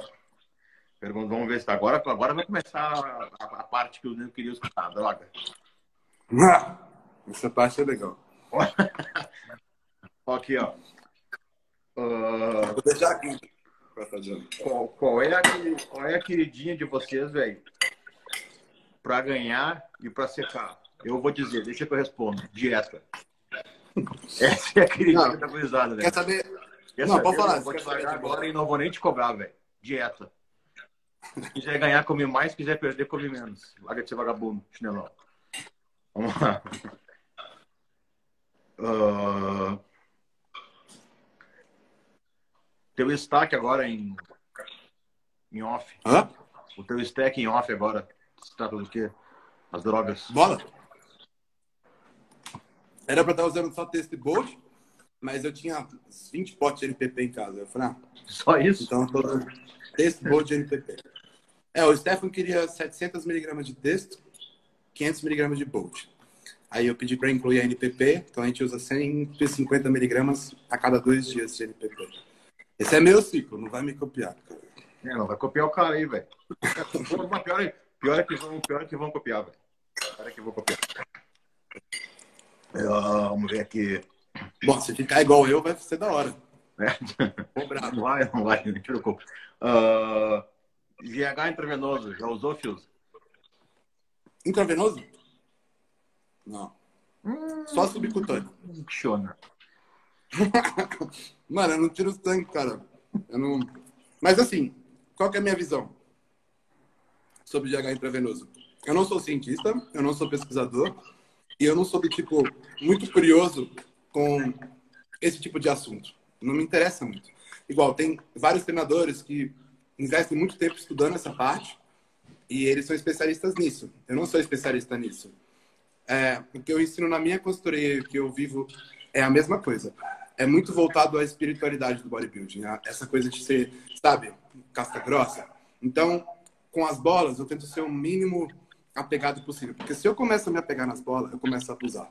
é. Vamos ver se tá. agora, agora vai começar a, a, a parte que eu não queria escutar, droga. Essa parte é legal. aqui, ó. Uh, Vou deixar aqui. Qual, qual, é a, qual é a queridinha de vocês, velho? Pra ganhar e pra secar? Eu vou dizer, deixa que eu respondo. Dieta. Essa é a queridinha não, da gurizada, velho. Quer saber? Essa não, pode falar. Vou te pagar agora e não vou nem te cobrar, velho. Dieta. Se quiser ganhar, come mais. Se quiser perder, come menos. Larga de ser vagabundo, chinelão. Vamos lá. Uh... Teu stack agora em, em off. Hã? O teu stack em off agora. Se trata do quê? As drogas. Bola. Era pra estar usando só texto e bolt, mas eu tinha 20 potes de NPP em casa. Eu falei, ah, só isso? Então, todo texto, bolt de NPP. É, o Stefan queria 700 miligramas de texto, 500 miligramas de bolt. Aí eu pedi para incluir a NPP, então a gente usa 150 miligramas a cada dois dias de NPP. Esse é meu ciclo, não vai me copiar, cara. É, não vai copiar o cara aí, velho. pior, é, pior, é que vão, pior é que vão copiar, velho. Pior é que vão copiar. É, vamos ver aqui. Bom, se ficar igual eu, vai ser da hora. É. Não vai, não vai, não te preocupe. Uh, GH intravenoso, já usou, Fios? Intravenoso? Não. Hum, Só subcutâneo. Funciona. Mano, eu não tiro sangue, cara. Eu não... Mas assim, qual que é a minha visão sobre GH intravenoso? Eu não sou cientista, eu não sou pesquisador e eu não sou tipo muito curioso com esse tipo de assunto. Não me interessa muito. Igual, tem vários treinadores que investem muito tempo estudando essa parte e eles são especialistas nisso. Eu não sou especialista nisso. É, o que eu ensino na minha consultoria, que eu vivo, é a mesma coisa é muito voltado à espiritualidade do bodybuilding, essa coisa de ser, sabe, casca grossa. Então, com as bolas, eu tento ser o mínimo apegado possível, porque se eu começo a me apegar nas bolas, eu começo a abusar.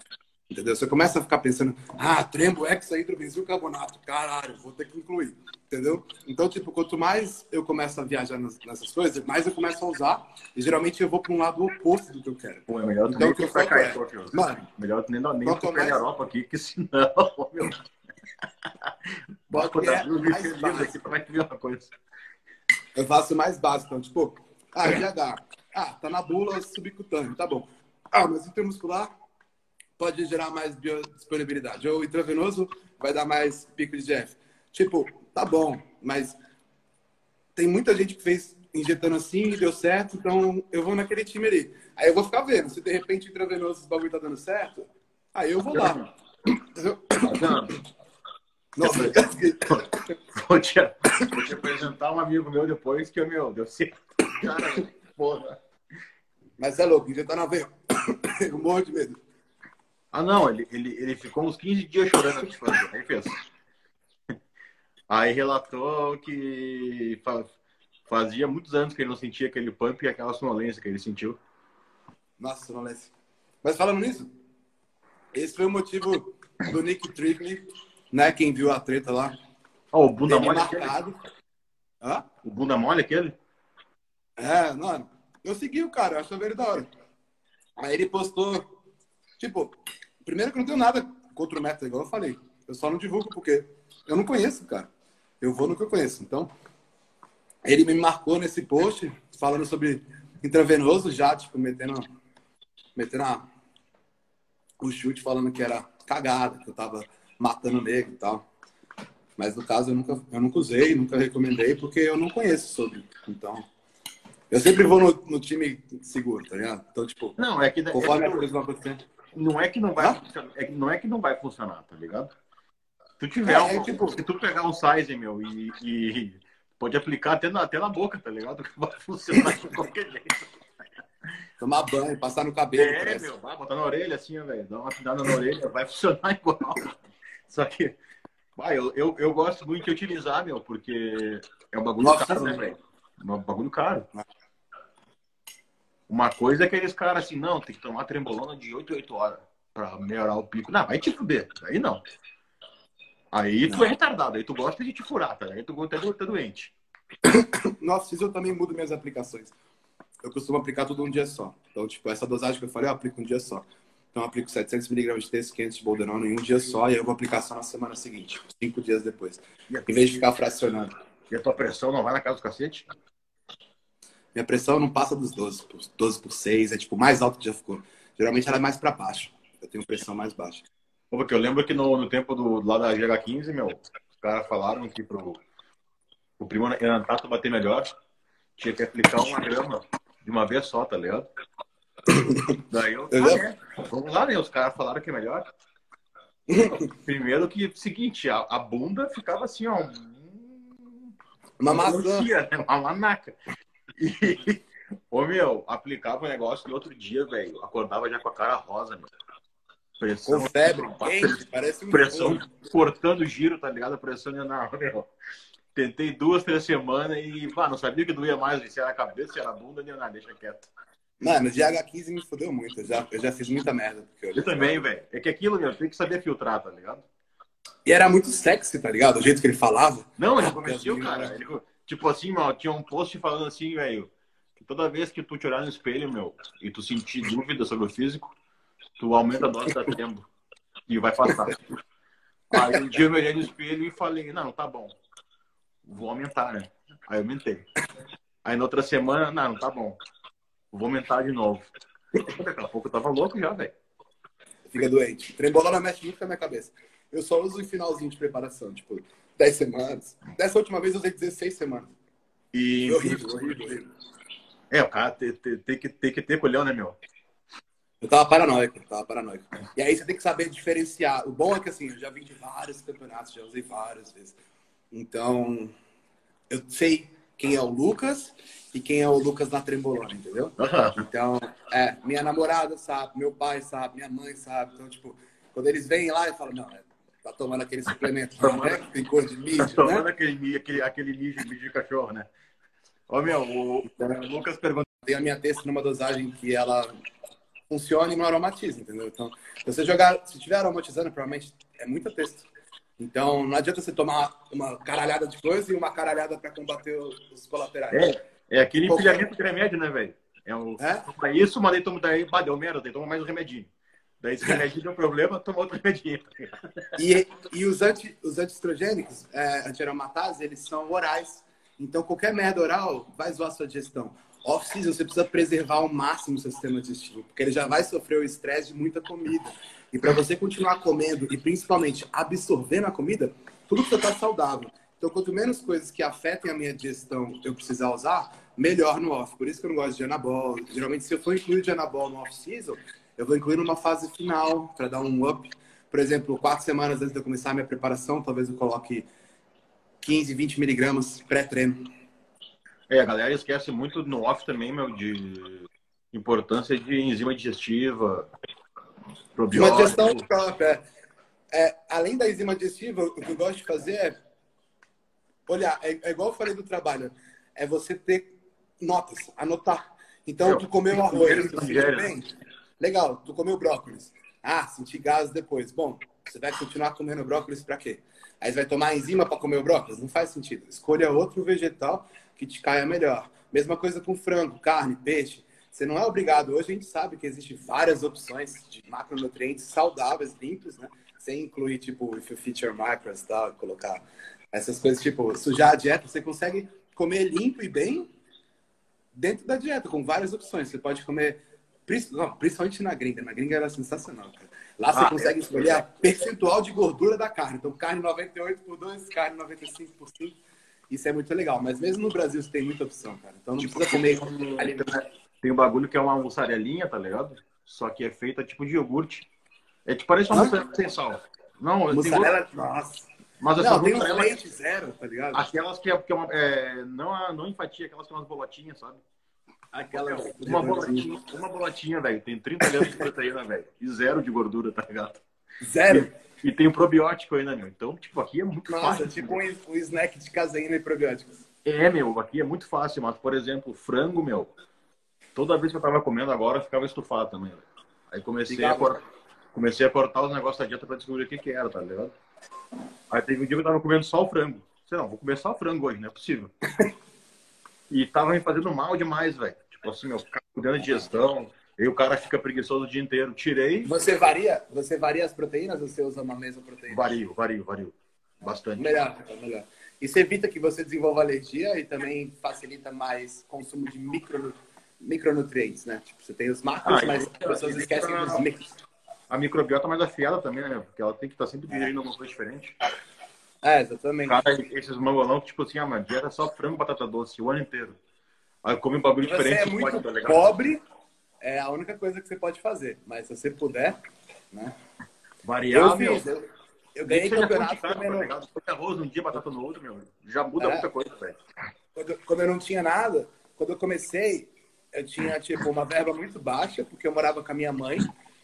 Entendeu? Se eu começo a ficar pensando, ah, trembo, hexa, hidrobensil, carbonato, caralho, vou ter que incluir. Entendeu? Então, tipo, quanto mais eu começo a viajar nessas coisas, mais eu começo a usar. E geralmente eu vou para um lado oposto do que eu quero. Pô, é melhor tu então, nem que eu pra é, Mano, melhor tu nem, nem, nem mais... na Europa aqui, que senão, meu... Bota é aqui pra ver uma coisa. Eu faço mais básico, então, tipo, ah, GH. Ah, tá na bula subcutâneo, tá bom. Ah, mas intermuscular pode gerar mais biodisponibilidade. Ou intravenoso vai dar mais pico de GF. Tipo, tá bom, mas tem muita gente que fez injetando assim e deu certo, então eu vou naquele time ali. Aí eu vou ficar vendo. Se de repente intravenoso o bagulho tá dando certo, aí eu vou lá. Nossa, vou, te, vou te apresentar um amigo meu depois que, meu, deu certo. Cara, porra. Mas é louco, tá na veia. um monte de medo. Ah, não, ele, ele, ele ficou uns 15 dias chorando. Aí fez. Aí relatou que fazia muitos anos que ele não sentia aquele pump e aquela sonolência que ele sentiu. Nossa, sonolência. Mas falando nisso, esse foi o motivo do Nick Trigley né? Quem viu a treta lá. Oh, o bunda mole marcado. Hã? O bunda mole aquele? É, mano. Eu segui o cara, eu acho ele da hora. Aí ele postou, tipo, primeiro que eu não tenho nada contra o método, igual eu falei. Eu só não divulgo porque eu não conheço, cara. Eu vou no que eu conheço. Então, ele me marcou nesse post falando sobre intravenoso já, tipo, metendo, metendo a, o chute falando que era cagada, que eu tava matando negro e tal. Mas no caso eu nunca, eu nunca usei, nunca recomendei, porque eu não conheço sobre. Então, eu sempre vou no, no time seguro, tá ligado? Então, tipo, não, é que, conforme é que, a coisa vai Não é que não vai, ah? é, não é que não vai funcionar, tá ligado? Se tu tiver é, um, é, tipo, se tu pegar um size, meu, e, e pode aplicar até na, até na boca, tá ligado? Que vai funcionar de qualquer jeito. Tomar banho, passar no cabelo. É, parece. meu, vai botar na orelha assim, velho. Dá uma pinada na orelha, vai funcionar igual. Só que, vai, eu, eu, eu, gosto muito de utilizar, meu, porque é um bagulho Nossa, caro, né, velho? É um bagulho caro. Uma coisa é aqueles caras assim, não, tem que tomar trembolona de 8 a 8 horas pra melhorar o pico. Não, vai te fuder. Aí não. Aí tu é retardado, aí tu gosta de te furar, tá? Aí tu gosta de estar doente. No off-season eu também mudo minhas aplicações. Eu costumo aplicar tudo um dia só. Então, tipo, essa dosagem que eu falei, eu aplico um dia só. Então, eu aplico 700mg de texto, 500 de bolderona em um dia só, e eu vou aplicar só na semana seguinte, cinco dias depois. Em vez de ficar fracionando. E a tua pressão não vai na casa do cacete? Minha pressão não passa dos 12 por, 12 por 6, é tipo mais alto que já ficou. Geralmente ela é mais para baixo. Eu tenho pressão mais baixa. Porque eu lembro que no, no tempo do, lá da GH15, meu, os caras falaram que pro, o primo Antato bater melhor, tinha que aplicar uma grama de uma vez só, tá ligado? Daí eu, ah, é, vamos lá, né? Os caras falaram que é melhor. Primeiro que, seguinte, a, a bunda ficava assim, ó. Uma maçã. Né? Uma manaca. E, ô, meu, aplicava o negócio e outro dia, velho, acordava já com a cara rosa, meu. Pressão, com febre, quente, parece um Pressão cortando giro, tá ligado? A pressão ia na... Tentei duas, três semanas e, pá, não sabia que doía mais, se era a cabeça, se era a bunda, nem nada, deixa quieto. Mano, o GH15 me fodeu muito. Eu já, eu já fiz muita merda. Eu, eu também, velho. É que aquilo, meu, tem que saber filtrar, tá ligado? E era muito sexy, tá ligado? O jeito que ele falava. Não, ele começou, cara. Ele, tipo assim, mano, tinha um post falando assim, velho. Que toda vez que tu te olhar no espelho, meu, e tu sentir dúvida sobre o físico, tu aumenta a dose da trembo. E vai passar. Aí um dia eu olhei no espelho e falei, não, tá bom vou aumentar, né? Aí aumentei. Aí na outra semana, não, não tá bom. Vou aumentar de novo. Daqui a pouco eu tava louco já, velho. Fica doente. Trembolona mexe muito com a minha cabeça. Eu só uso em finalzinho de preparação, tipo, 10 semanas. Dessa última vez eu usei 16 semanas. E... Horrível, horrível, horrível. É, o cara tem, tem, tem, que, tem que ter colhão, né, meu? Eu tava paranoico, eu tava paranoico. E aí você tem que saber diferenciar. O bom é que assim, eu já vim de vários campeonatos, já usei várias vezes. Então, eu sei quem é o Lucas e quem é o Lucas na trembolona, entendeu? Uhum. Então, é, minha namorada sabe, meu pai sabe, minha mãe sabe. Então, tipo, quando eles vêm lá, eu falo, não, é, tá tomando aquele suplemento, tomando, né? Tem cor de mídia, tá tomando né? aquele, aquele, aquele mijo, de cachorro, né? Ô, meu, o, então, o Lucas perguntou... Tem a minha testa numa dosagem que ela funciona e não aromatiza, entendeu? Então, se você jogar, se tiver aromatizando, provavelmente é muita texto. Então, não adianta você tomar uma caralhada de coisa e uma caralhada para combater os colaterais. É, é aquele Qualquer... empilhamento de remédio, né, velho? É, um, é? isso, mas daí toma, daí, bah, deu merda, daí toma mais um remedinho. Daí esse remédio deu problema, toma outro remedinho. E, e os, anti, os antiestrogênicos, é, eles são orais. Então, qualquer merda oral vai zoar a sua digestão. Off-season, você precisa preservar ao máximo o seu sistema digestivo, porque ele já vai sofrer o estresse de muita comida. E para você continuar comendo e principalmente absorvendo a comida, tudo precisa estar saudável. Então, quanto menos coisas que afetem a minha digestão eu precisar usar, melhor no off. Por isso que eu não gosto de anabol. Geralmente, se eu for incluir de anabol no off-season, eu vou incluir numa fase final para dar um up. Por exemplo, quatro semanas antes de eu começar a minha preparação, talvez eu coloque 15, 20 miligramas pré-treino. É, a galera esquece muito no off também, meu, de importância de enzima digestiva, Probiótico. Uma digestão própria. É, além da enzima digestiva, o que eu gosto de fazer é olhar, é, é igual eu falei do trabalho, é você ter notas, anotar. Então, tu comeu arroz, tu bem? Legal, tu comeu brócolis. Ah, senti gás depois. Bom, você vai continuar comendo brócolis para quê? Aí você vai tomar enzima para comer o brócolis? Não faz sentido. Escolha outro vegetal que te caia melhor. Mesma coisa com frango, carne, peixe. Você não é obrigado. Hoje a gente sabe que existem várias opções de macronutrientes saudáveis, limpos, né? Sem incluir, tipo, if you feature macros, tá? Colocar essas coisas, tipo, sujar a dieta. Você consegue comer limpo e bem dentro da dieta, com várias opções. Você pode comer, principalmente na gringa. Na gringa era sensacional, cara. Lá você ah, consegue é, escolher é. a percentual de gordura da carne. Então, carne 98 por 2, carne 95 por 5. Isso é muito legal. Mas mesmo no Brasil você tem muita opção, cara. Então não tipo, precisa comer alimento tem um bagulho que é uma mussarelinha, tá ligado? Só que é feita tipo de iogurte. É tipo, parece uma mussarela sem sal. Não, mussarela, tem... nossa. Mas não, tem um leite zero, tá ligado? Aquelas que é, que é, uma, é não, não em fatia, aquelas que são umas bolotinhas, sabe? Aquela uma bolotinha, uma bolatinha, velho. Tem 30 gramas de proteína, velho. E zero de gordura, tá ligado? Zero? E, e tem o probiótico ainda, meu. Então, tipo, aqui é muito Nossa, fácil. Nossa, tipo um, um snack de caseína e probióticos. É, meu, aqui é muito fácil, mas, por exemplo, frango, meu. Toda vez que eu tava comendo agora, eu ficava estufado também. Aí comecei a, cor... comecei a cortar os negócios da dieta pra descobrir o que que era, tá ligado? Aí teve um dia que eu tava comendo só o frango. sei lá, vou comer só frango hoje, não é possível. e tava me fazendo mal demais, velho. Tipo assim, meu, ficar cuidando de digestão, e o cara fica preguiçoso o dia inteiro. Tirei. Você varia? Você varia as proteínas ou você usa uma mesma proteína? Vario, vario, vario. Bastante. Melhor, melhor. Isso evita que você desenvolva alergia e também facilita mais consumo de micro, micronutrientes, né? Tipo, você tem os macros, ah, mas as pessoas esquecem dos micros. A microbiota mais afiada também, né? Porque ela tem que estar sempre digerindo alguma coisa diferente. É, exatamente. Cara, esses mangolão, tipo assim, ah, mano, dieta só frango, batata doce o ano inteiro. Aí come um bagulho diferente. Você é muito pode, tá pobre, é a única coisa que você pode fazer. Mas se você puder, né? Variar, eu fiz, eu, eu ganhei campeonato comendo... Tá arroz um dia, batata no outro, meu. Já muda é. muita coisa, velho. Quando, quando eu não tinha nada, quando eu comecei, eu tinha, tipo, uma verba muito baixa, porque eu morava com a minha mãe.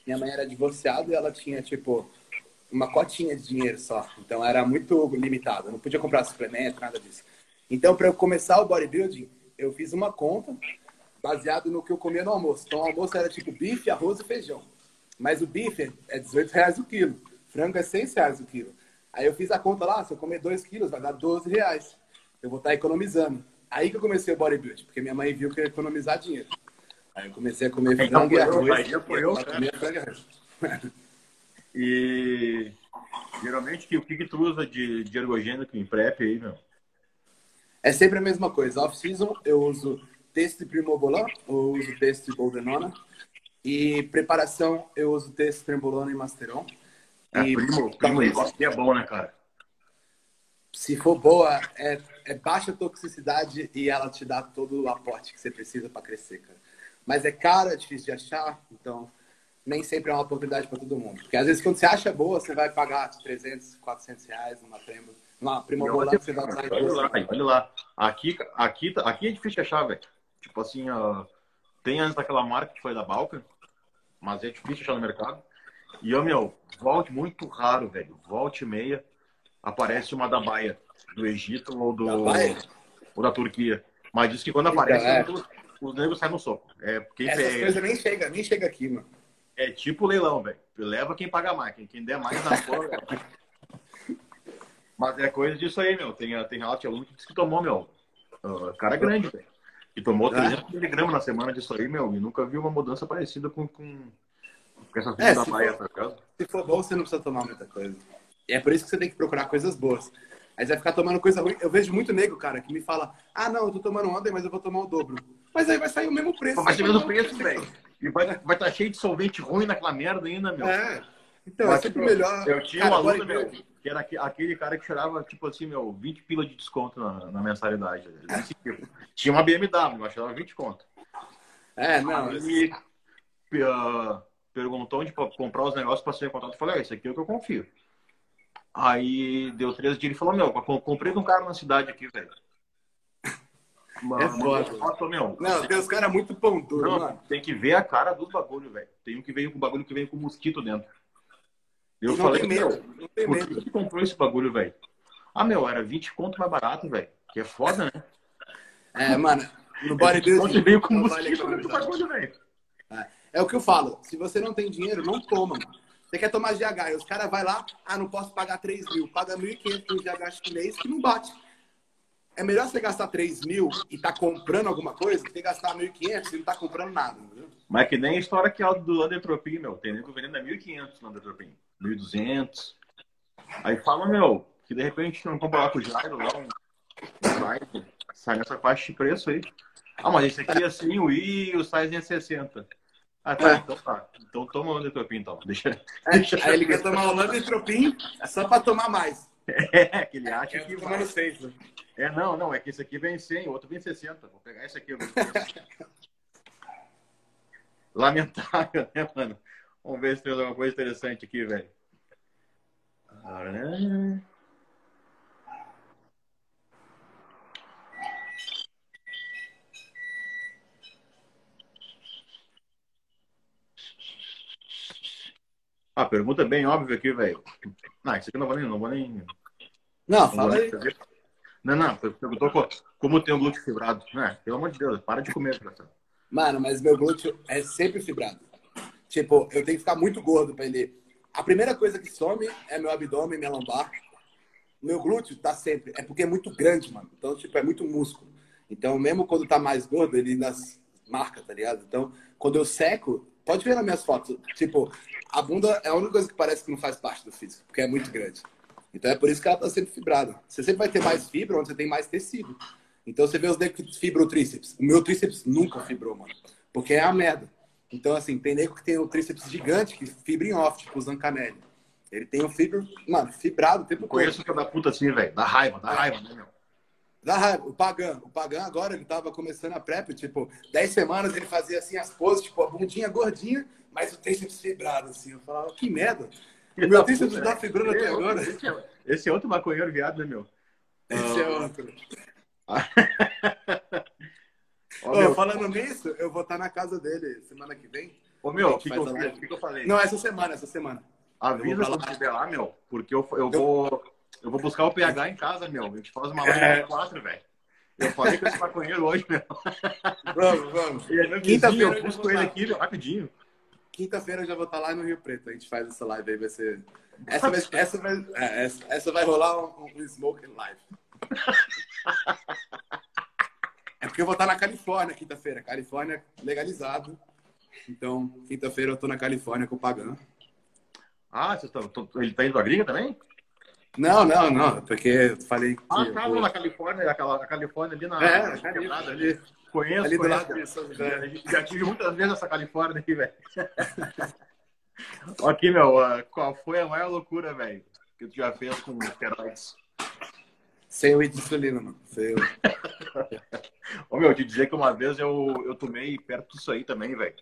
Minha mãe era divorciada e ela tinha, tipo, uma cotinha de dinheiro só. Então era muito limitado. Eu não podia comprar suplemento, nada disso. Então, para eu começar o bodybuilding, eu fiz uma conta baseado no que eu comia no almoço. Então, o almoço era tipo bife, arroz e feijão. Mas o bife é 18 reais o quilo. Frango é 6 reais o quilo. Aí eu fiz a conta lá, se eu comer 2 quilos, vai dar 12 reais. Eu vou estar economizando. Aí que eu comecei o bodybuilding, porque minha mãe viu que eu ia economizar dinheiro. Aí eu comecei a comer então, frango e arroz. Apoiou, comer frango e arroz. E geralmente o que, que tu usa de, de ergogênico em prep aí, meu? É sempre a mesma coisa. Off-season eu uso texto de primobolan, eu uso texto de boldenona. E preparação eu uso texto de trembolona e masteron. É, e primo, primo é bom, né, cara? Se for boa, é, é baixa toxicidade e ela te dá todo o aporte que você precisa para crescer, cara. Mas é caro, é difícil de achar, então nem sempre é uma oportunidade para todo mundo. Porque às vezes quando você acha boa, você vai pagar 300, 400 reais numa prima. Numa prima vai usar olha lá, olha lá. Aqui, aqui, aqui é difícil de achar, velho. Tipo assim, uh, tem antes daquela marca que foi da Balkan, mas é difícil achar no mercado. E, eu, meu, volte muito raro, velho. Volte e meia, aparece uma da Baia, do Egito ou do ou da Turquia. Mas diz que quando aparece, é. os negros saem no soco. É, quem Essas é... coisas nem chega, nem chega aqui, mano. É tipo leilão, velho. Leva quem paga mais. Quem der mais na porra. Mas é coisa disso aí, meu. Tem, tem relato de aluno que disse que tomou, meu. Uh, cara grande, velho. E tomou 300 é. miligramas na semana disso aí, meu. E nunca viu uma mudança parecida com, com, com essa é, da Maia, tá ligado? Se for bom, você não precisa tomar muita coisa. E é por isso que você tem que procurar coisas boas. Aí você vai ficar tomando coisa ruim. Eu vejo muito nego, cara, que me fala: ah, não, eu tô tomando ontem, mas eu vou tomar o dobro. Mas aí vai sair o mesmo preço. Vai ser o mesmo preço, velho. E vai estar vai tá cheio de solvente ruim naquela merda ainda, meu. É. Então, Mas, é sempre melhor. Eu tinha cara, um aluno, meu, que era aquele cara que tirava, tipo assim, meu, 20 pila de desconto na, na mensalidade. tinha uma BMW, mas tirava 20 conto. É, não. Ele uh, perguntou onde comprar os negócios para ser contato. Eu falei, ah, esse aqui é o que eu confio. Aí deu três dias e falou, meu, comprei de um cara na cidade aqui, velho. Mano, é foda. meu, não, tem os caras muito pão duro. Tem que ver a cara dos bagulho, velho. Tem um que veio com bagulho que veio com mosquito dentro. Eu não falei, tem medo, não tem por que comprou esse bagulho, velho? Ah, meu, era 20 conto mais barato, velho. Que é foda, né? É, mano, no bodybuilding... veio com mosquito do bagulho, velho. É. é o que eu falo. Se você não tem dinheiro, não toma, mano. Você quer tomar GH, e os caras vai lá, ah, não posso pagar 3 mil, paga 1.500 no GH chinês que não bate é melhor você gastar 3 mil e tá comprando alguma coisa do que gastar 1.500 e não tá comprando nada, entendeu? Mas é que nem a história que é do Andetropin, meu. Tem nego vendendo a 1.500 no Andetropin. 1.200. Aí fala, meu, que de repente não compra lá com o Jairo, lá um Jairo, sai nessa faixa de preço aí. Ah, mas esse aqui é assim, o I, o size é 60. Ah, tá, é. então tá. Então toma o Andetropin, então. Deixa, é, deixa... Aí ele quer tomar o Andetropin só pra tomar mais. É, que ele acha que vai. Seis, né? É, não, não, é que esse aqui vem 100, o outro vem 60. Vou pegar esse aqui. Lamentável, né, mano? Vamos ver se tem alguma coisa interessante aqui, velho. Ah, pergunta bem óbvia aqui, velho. Não, isso aqui não vou nem. Não, vou nem... não, não fala aí. Não, não, perguntou como tem o glúteo fibrado. É, pelo amor de Deus, para de comer. Mano, mas meu glúteo é sempre fibrado. Tipo, eu tenho que ficar muito gordo pra ele. A primeira coisa que some é meu abdômen, minha lombar. meu glúteo tá sempre. É porque é muito grande, mano. Então, tipo, é muito músculo. Então, mesmo quando tá mais gordo, ele ainda marca, tá ligado? Então, quando eu seco, pode ver nas minhas fotos. Tipo, a bunda é a única coisa que parece que não faz parte do físico, porque é muito grande. Então, é por isso que ela tá sempre fibrada. Você sempre vai ter mais fibra onde você tem mais tecido. Então, você vê os negros que fibram o tríceps. O meu tríceps nunca fibrou, mano. Porque é a merda. Então, assim, tem nego que tem o tríceps gigante que fibra em off, tipo o Zancanelli. Ele tem o fibro, mano, fibrado o tempo todo. Conheço que é da puta assim, velho. Da raiva, da raiva, né, meu? Da raiva. O Pagan, o Pagan agora, ele tava começando a prep, tipo, 10 semanas ele fazia assim as poses, tipo, a bundinha gordinha, mas o tríceps fibrado, assim. Eu falava, que merda. O meu tríceps tá fibrando até agora. Esse é, esse é outro maconheiro viado, né, meu? Esse é outro. Ô, meu, falando nisso, eu vou estar na casa dele semana que vem. Ô, meu, o que, que, eu, que, eu falei? Não, essa semana, essa semana. Avisa quando estiver lá, meu, porque eu, eu, vou, eu vou buscar o PH em casa, meu. A gente faz uma live é... quatro, velho. Eu falei com esse maconheiro hoje, meu. Vamos, vamos. Quinta-feira eu busco ele aqui, meu, rapidinho. Quinta-feira eu já vou estar lá no Rio Preto. A gente faz essa live aí, vai ser. Essa vai, essa vai, é, essa, essa vai rolar um, um Smoke Live. Porque eu vou estar na Califórnia quinta-feira. Califórnia legalizado. Então, quinta-feira eu tô na Califórnia com o Pagan. Ah, você tá, ele tá indo pra gringa também? Não, não, não. Porque eu falei que. Ah, tá, eu... na Califórnia, aquela, a Califórnia ali na. É, na quebrada ali. Conheço, ali conheço. do lado já, já tive muitas vezes essa Califórnia aqui, velho. aqui, meu, qual foi a maior loucura, velho, que tu já fez com esteroides? Sem o insulina, mano. Sem o... Ô, meu, te dizer que uma vez eu, eu tomei perto disso aí também, velho.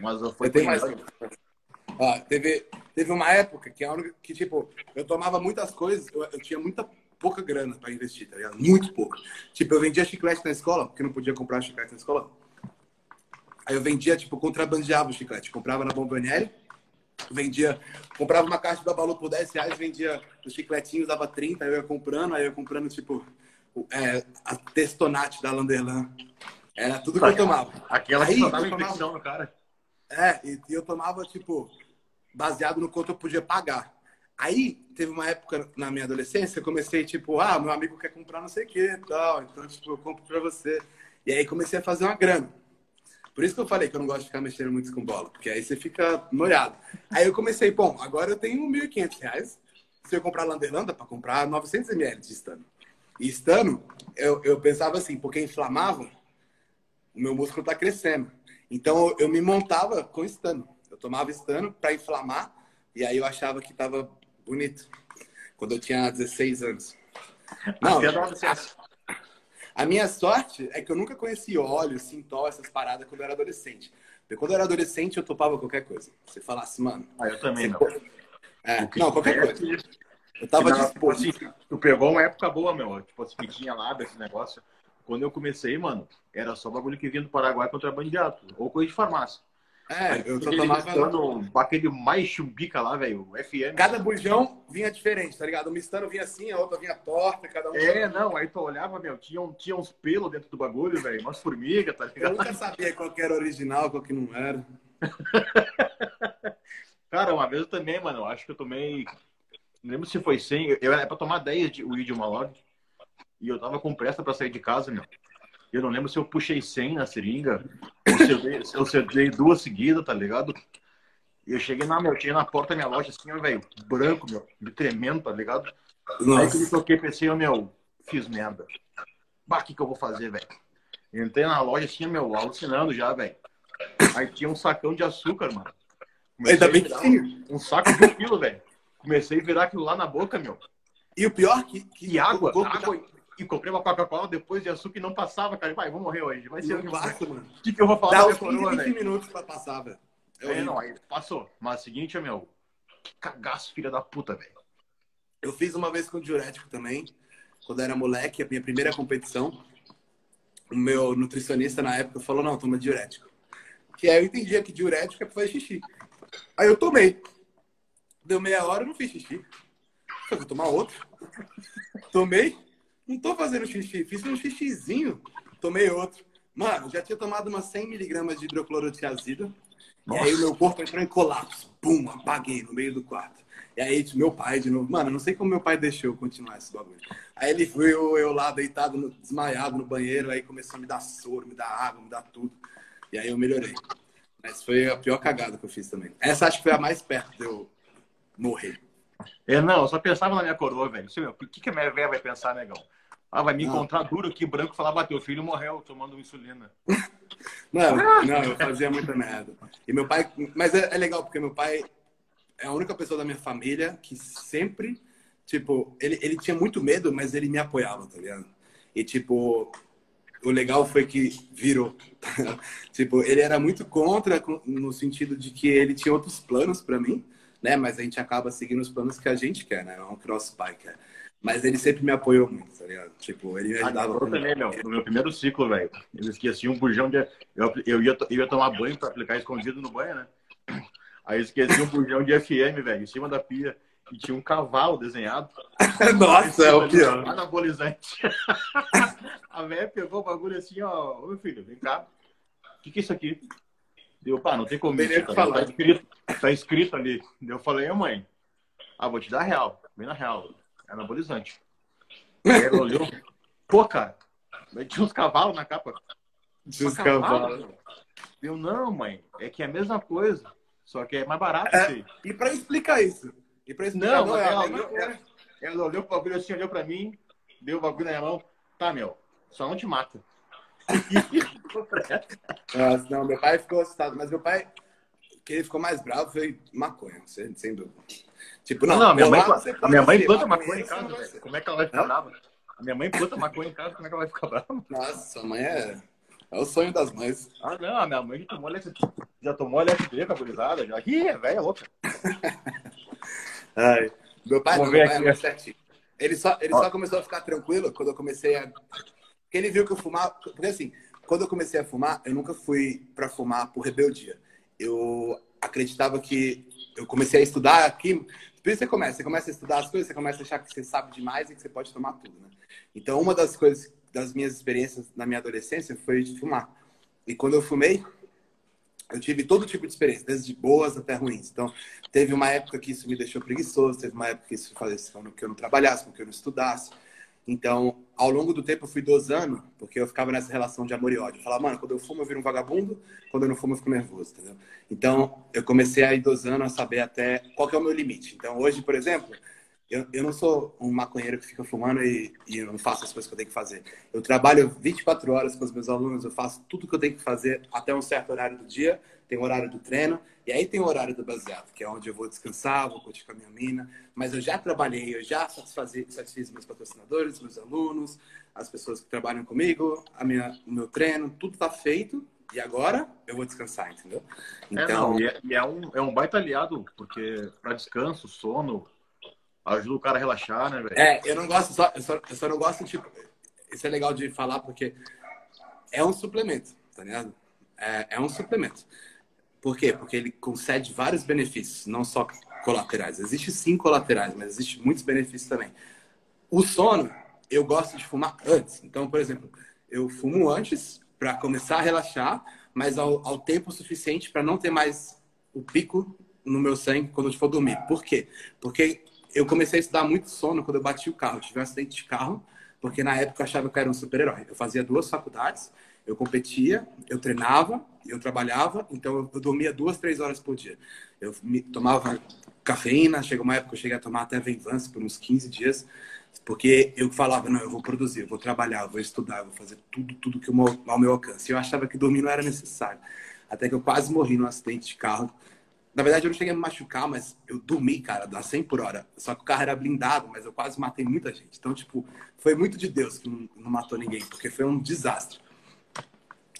Mas foi. Eu tenho mais. Ah, teve, teve uma época que, que, tipo, eu tomava muitas coisas, eu, eu tinha muita pouca grana para investir, tá ligado? Muito pouco. Tipo, eu vendia chiclete na escola, porque não podia comprar chiclete na escola. Aí eu vendia, tipo, contrabandeava o chiclete. Comprava na Bomboniere, vendia, comprava uma caixa da Balu por 10 reais, vendia os chicletinhos, dava 30, aí eu ia comprando, aí eu ia comprando, tipo, é, a Testonate da Landerlan. Era tudo que eu tomava. Aquela que aí, só dava infecção no cara. É, e, e eu tomava, tipo, baseado no quanto eu podia pagar. Aí, teve uma época na minha adolescência, eu comecei, tipo, ah, meu amigo quer comprar não sei o que tal, então, tipo, eu compro pra você. E aí comecei a fazer uma grana. Por isso que eu falei que eu não gosto de ficar mexendo muito com bola, porque aí você fica molhado. Aí eu comecei, bom, agora eu tenho R$ 1.500. Se eu comprar Landerlanda, para comprar 900 ml de estano. E estano, eu, eu pensava assim, porque inflamava, o meu músculo está crescendo. Então eu me montava com estano. Eu tomava estano para inflamar e aí eu achava que estava bonito. Quando eu tinha 16 anos. Não, a, a, minha sorte é que eu nunca conheci óleo, sintol, essas paradas quando eu era adolescente. Porque quando eu era adolescente eu topava qualquer coisa. Você falasse, mano. Ah, eu também não. É, não, qualquer coisa. Eu tava não, tipo assim, tu pegou uma época boa, meu. Tipo assim, que tinha lá desse negócio. Quando eu comecei, mano, era só bagulho que vinha do Paraguai contrabandeado. Ou coisa de farmácia. É, eu só tomava. Aquele mais chumbica lá, velho. FM. Cada bujão vinha diferente, tá ligado? O mistano vinha assim, a outra vinha torta, cada um. É, não, aí tu olhava, meu, tinha, um, tinha uns pelos dentro do bagulho, velho. Umas formigas, tá ligado? Eu nunca sabia qual que era original, qual que não era. Cara, uma vez eu também, mano, eu acho que eu tomei. Não lembro se foi 100. Eu era pra tomar 10 de weed uma log. E eu tava com pressa pra sair de casa, meu. Eu não lembro se eu puxei 100 na seringa, ou se eu dei, se eu dei duas seguidas, tá ligado? E eu cheguei na, meu, eu cheguei na porta da minha loja assim, ó, velho, branco, meu, me tremendo, tá ligado? Nossa. Aí que eu toquei, pensei, ó, meu, fiz merda. Bah, o que que eu vou fazer, velho? Entrei na loja assim, meu, alucinando já, velho. Aí tinha um sacão de açúcar, mano. Ainda bem que sim. Um saco de um quilo, velho. Comecei a virar aquilo lá na boca, meu. E o pior que. que e água, água, e comprei uma Coca-Cola depois de açúcar e não passava, cara. Vai, vou morrer hoje. Vai ser não passa, mano. O que, que eu vou falar Dá uns 15, 20 minutos pra passar, velho. É, é não, aí passou. Mas o seguinte, meu, que cagaço, filha da puta, velho. Eu fiz uma vez com diurético também, quando era moleque, a minha primeira competição. O meu nutricionista na época falou: não, toma diurético. Que aí eu entendia que diurético é pra fazer xixi. Aí eu tomei. Deu meia hora, eu não fiz xixi. Eu vou tomar outro. Tomei, não tô fazendo xixi, fiz um xixizinho, tomei outro. Mano, já tinha tomado umas 100 miligramas de hidroclorotiazida. E aí o meu corpo entrou em colapso. Pum, apaguei no meio do quarto. E aí, tipo, meu pai de novo, mano, não sei como meu pai deixou eu continuar esse bagulho. Aí ele viu eu lá deitado, no, desmaiado no banheiro, aí começou a me dar soro, me dar água, me dar tudo. E aí eu melhorei. Mas foi a pior cagada que eu fiz também. Essa acho que foi a mais perto de eu morrer. É, não, eu só pensava na minha coroa, velho. O que, que a minha velha vai pensar, negão? Ah, vai me encontrar duro aqui, branco, falar, bateu, filho morreu tomando insulina. Não, não, eu fazia muita merda. E meu pai, mas é, é, legal porque meu pai é a única pessoa da minha família que sempre, tipo, ele, ele tinha muito medo, mas ele me apoiava, tá ligado? E tipo, o legal foi que virou. tipo, ele era muito contra no sentido de que ele tinha outros planos para mim, né? Mas a gente acaba seguindo os planos que a gente quer, né? Não o cross pai quer. Mas ele sempre me apoiou muito, tá ligado? Tipo, ele me ajudava. Ah, eu também, meu. No meu primeiro ciclo, velho, eu esqueci um bujão de. Eu, eu, ia, eu ia tomar banho pra aplicar escondido no banho, né? Aí eu esqueci um bujão de FM, velho, em cima da pia. E tinha um cavalo desenhado. Nossa, é o pior. Anabolizante. a velha pegou o bagulho assim, ó. Ô, meu filho, vem cá. O que, que é isso aqui? Deu, pá, não tem como. Tá, tá, escrito, tá escrito ali. Eu falei, mãe, ah, vou te dar real. Vem na real. É anabolizante. Ela olhou. Pô, cara, tinha uns cavalos na capa. Tinha uns cavalos. Eu, não, mãe, é que é a mesma coisa. Só que é mais barato. É, e pra explicar isso? E pra explicar, não, não é ela, olhou, ela, ela olhou pro bagulho assim, olhou pra mim, deu o bagulho na minha mão. Tá, meu, só não te mata. Nossa, não, meu pai ficou assustado, mas meu pai, que ele ficou mais bravo foi maconha, sem, sem dúvida. Tipo, não, não minha mãe, a minha mãe planta maconha em casa, velho. Como é que ela vai ficar brava? A minha mãe planta maconha em casa, como é que ela vai ficar brava? Nossa, sua mãe é. É o sonho das mães. Ah, não, a minha mãe já tomou LSD, já tomou LSD caburizada, já. Ih, é velha louca. Ai, meu pai, não, meu pai é certinho. Ele só, ele só começou a ficar tranquilo quando eu comecei a. Porque ele viu que eu fumava. Porque assim, quando eu comecei a fumar, eu nunca fui para fumar por rebeldia. Eu acreditava que eu comecei a estudar aqui por isso você começa, você começa a estudar as coisas, você começa a achar que você sabe demais e que você pode tomar tudo, né? Então, uma das coisas, das minhas experiências na minha adolescência foi de fumar. E quando eu fumei, eu tive todo tipo de experiência, desde boas até ruins. Então, teve uma época que isso me deixou preguiçoso, teve uma época que isso fazia com que eu não trabalhasse, com que eu não estudasse. Então, ao longo do tempo, eu fui dosando, porque eu ficava nessa relação de amor e ódio. Eu falava, mano, quando eu fumo, eu viro um vagabundo, quando eu não fumo, eu fico nervoso, entendeu? Então, eu comecei a ir dosando, a saber até qual é o meu limite. Então, hoje, por exemplo, eu, eu não sou um maconheiro que fica fumando e, e eu não faço as coisas que eu tenho que fazer. Eu trabalho 24 horas com os meus alunos, eu faço tudo que eu tenho que fazer até um certo horário do dia, tem o horário do treino, e aí tem o horário do baseado, que é onde eu vou descansar, vou curtir com a minha mina. Mas eu já trabalhei, eu já satisfazi, satisfiz meus patrocinadores, meus alunos, as pessoas que trabalham comigo, a minha, o meu treino, tudo está feito. E agora eu vou descansar, entendeu? Então... É, não, e é, e é um, é um baita aliado, porque para descanso, sono, ajuda o cara a relaxar, né, velho? É, eu não gosto, só, eu, só, eu só não gosto, tipo, isso é legal de falar, porque é um suplemento, tá ligado? É, é um suplemento. Por quê? Porque ele concede vários benefícios, não só colaterais. Existem sim colaterais, mas existem muitos benefícios também. O sono, eu gosto de fumar antes. Então, por exemplo, eu fumo antes para começar a relaxar, mas ao, ao tempo suficiente para não ter mais o pico no meu sangue quando eu for dormir. Por quê? Porque eu comecei a estudar muito sono quando eu bati o carro. Tive um acidente de carro, porque na época eu achava que eu era um super-herói. Eu fazia duas faculdades, eu competia, eu treinava, eu trabalhava, então eu dormia duas, três horas por dia. Eu tomava cafeína, chegou uma época que eu cheguei a tomar até Venvance por uns 15 dias, porque eu falava, não, eu vou produzir, eu vou trabalhar, eu vou estudar, eu vou fazer tudo, tudo que eu, ao meu alcance. Eu achava que dormir não era necessário. Até que eu quase morri num acidente de carro. Na verdade, eu não cheguei a me machucar, mas eu dormi, cara, a 100 por hora. Só que o carro era blindado, mas eu quase matei muita gente. Então, tipo, foi muito de Deus que não, não matou ninguém, porque foi um desastre.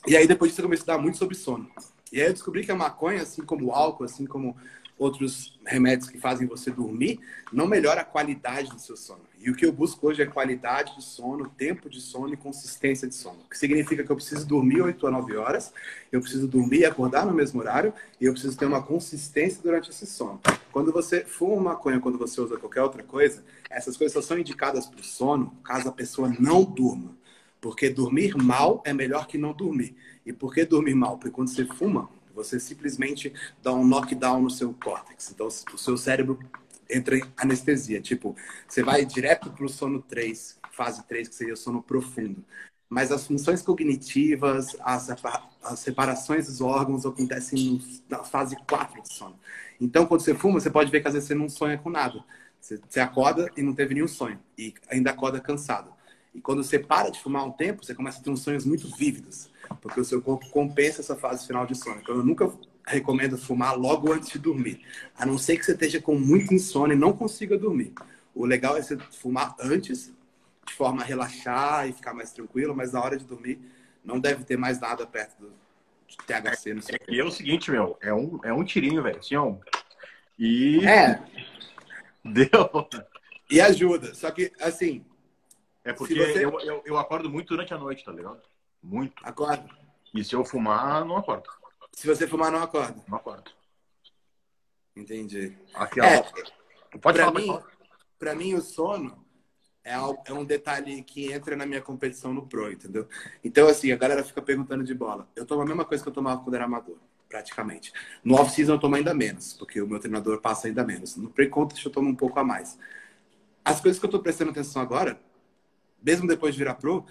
E aí depois disso eu comecei a estudar muito sobre sono. E aí eu descobri que a maconha, assim como o álcool, assim como outros remédios que fazem você dormir, não melhora a qualidade do seu sono. E o que eu busco hoje é qualidade de sono, tempo de sono e consistência de sono. O que significa que eu preciso dormir 8 a 9 horas, eu preciso dormir e acordar no mesmo horário, e eu preciso ter uma consistência durante esse sono. Quando você fuma maconha, quando você usa qualquer outra coisa, essas coisas só são indicadas para o sono caso a pessoa não durma. Porque dormir mal é melhor que não dormir. E por que dormir mal? Porque quando você fuma, você simplesmente dá um knockdown no seu córtex. Então, o seu cérebro entra em anestesia. Tipo, você vai direto para o sono 3, fase 3, que seria o sono profundo. Mas as funções cognitivas, as, as separações dos órgãos acontecem na fase 4 do sono. Então, quando você fuma, você pode ver que às vezes você não sonha com nada. Você, você acorda e não teve nenhum sonho. E ainda acorda cansado. E quando você para de fumar um tempo, você começa a ter uns sonhos muito vívidos. Porque o seu corpo compensa essa fase final de sono. Então, eu nunca recomendo fumar logo antes de dormir. A não ser que você esteja com muito insônia e não consiga dormir. O legal é você fumar antes, de forma a relaxar e ficar mais tranquilo, mas na hora de dormir não deve ter mais nada perto do THC no seu corpo. E é o seguinte, meu, é um, é um tirinho, velho. Assim, ó. E. É. Deu. E ajuda. Só que, assim. É porque você... eu, eu, eu acordo muito durante a noite, tá ligado? Muito. Acordo. E se eu fumar, não acordo. Se você fumar, não acorda? Não acordo. Entendi. Aqui, é, pode pra falar, mim, Pra mim, o sono é, é um detalhe que entra na minha competição no Pro, entendeu? Então, assim, a galera fica perguntando de bola. Eu tomo a mesma coisa que eu tomava quando era amador, praticamente. No off-season eu tomo ainda menos, porque o meu treinador passa ainda menos. No pre-contest eu tomo um pouco a mais. As coisas que eu tô prestando atenção agora, mesmo depois de virar Pro,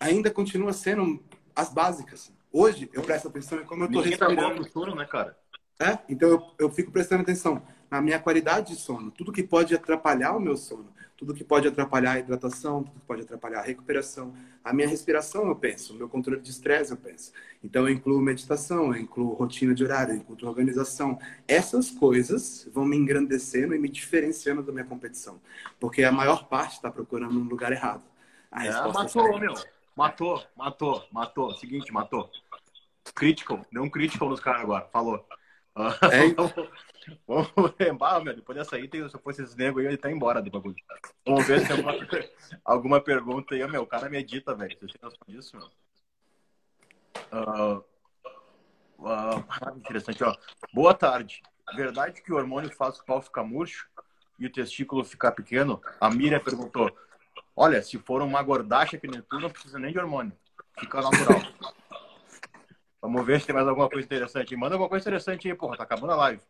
ainda continua sendo as básicas. Hoje, eu presto atenção em como eu tô tá respirando. Tá sono, né, cara? É? Então, eu, eu fico prestando atenção na minha qualidade de sono. Tudo que pode atrapalhar o meu sono. Tudo que pode atrapalhar a hidratação, tudo que pode atrapalhar a recuperação. A minha respiração, eu penso. O meu controle de estresse, eu penso. Então, eu incluo meditação, eu incluo rotina de horário, eu incluo organização. Essas coisas vão me engrandecendo e me diferenciando da minha competição. Porque a maior parte está procurando um lugar errado. A é, matou, meu. Matou, matou, matou. Seguinte, matou. Critical, deu um critical nos caras agora, falou. É. Vamos lembrar, meu, depois dessa aí, tem, se eu fosse esse nego aí, ele tá embora do bagulho. Vamos ver se tem alguma, alguma pergunta aí. Meu, o cara medita, velho. Vocês têm noção disso, meu? Uh, uh, interessante, ó. Boa tarde. Verdade que o hormônio faz o pau ficar murcho e o testículo ficar pequeno? A Miriam perguntou. Olha, se for uma gordacha que nem tu, não precisa nem de hormônio. Fica natural. Vamos ver se tem mais alguma coisa interessante. Manda alguma coisa interessante aí, porra. Tá acabando a live.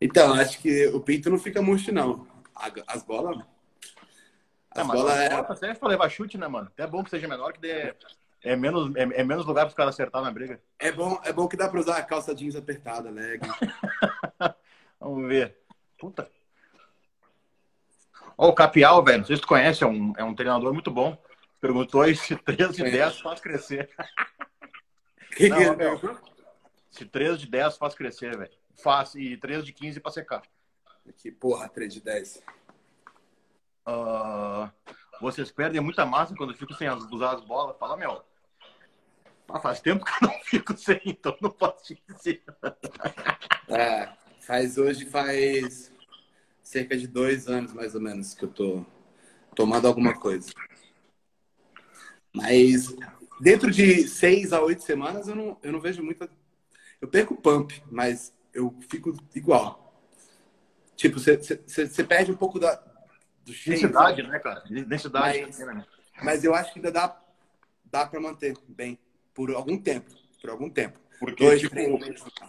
Então, acho que o pinto não fica murcho, não. As bolas. As é, bolas é. Tá serve pra levar chute, né, mano? É bom que seja menor, que dê. É menos, é, é menos lugar para os caras acertar na briga. É bom, é bom que dá para usar a calça jeans apertada, né? Vamos ver. Puta. Ó, o Capial, velho, não sei se tu conhece, é um, é um treinador muito bom. Perguntou aí se 3 de 10 faz crescer. Que não, que é? Se 3 de 10 faz crescer, velho. Faz. E 3 de 15 pra secar. Que porra, 3 de 10. Uh, ah, vocês perdem muita massa quando ficam sem usar as bolas. Fala, meu. Ah, faz tempo que eu não fico sem, então não posso te dizer. É, faz hoje, faz cerca de dois anos, mais ou menos, que eu tô tomando alguma coisa. Mas dentro de seis a oito semanas eu não, eu não vejo muita. Eu perco pump, mas eu fico igual. Tipo, você perde um pouco da, do shape. Densidade, né, cara? Densidade. Mas, né? mas eu acho que ainda dá, dá para manter bem por algum tempo. Por algum tempo. Porque, Dois, tipo,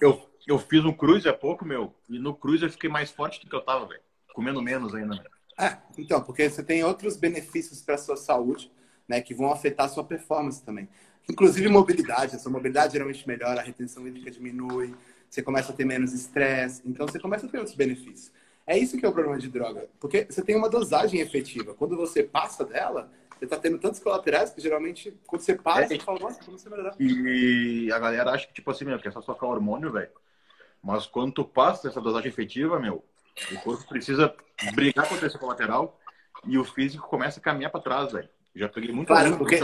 eu, eu fiz um cruise há pouco, meu, e no cruise eu fiquei mais forte do que eu tava, velho. Comendo menos ainda. É, então, porque você tem outros benefícios para sua saúde né, que vão afetar a sua performance também. Inclusive mobilidade, a sua mobilidade geralmente melhora, a retenção hídrica diminui, você começa a ter menos estresse, então você começa a ter outros benefícios. É isso que é o problema de droga, porque você tem uma dosagem efetiva. Quando você passa dela, você está tendo tantos colaterais que geralmente, quando você para, é, você fala, nossa, como você vai dar? E a galera acha que, tipo assim, meu, que é só socar hormônio, velho. Mas quando tu passa essa dosagem efetiva, meu, o corpo precisa brigar contra esse colateral e o físico começa a caminhar para trás, velho. Já peguei muito claro, porque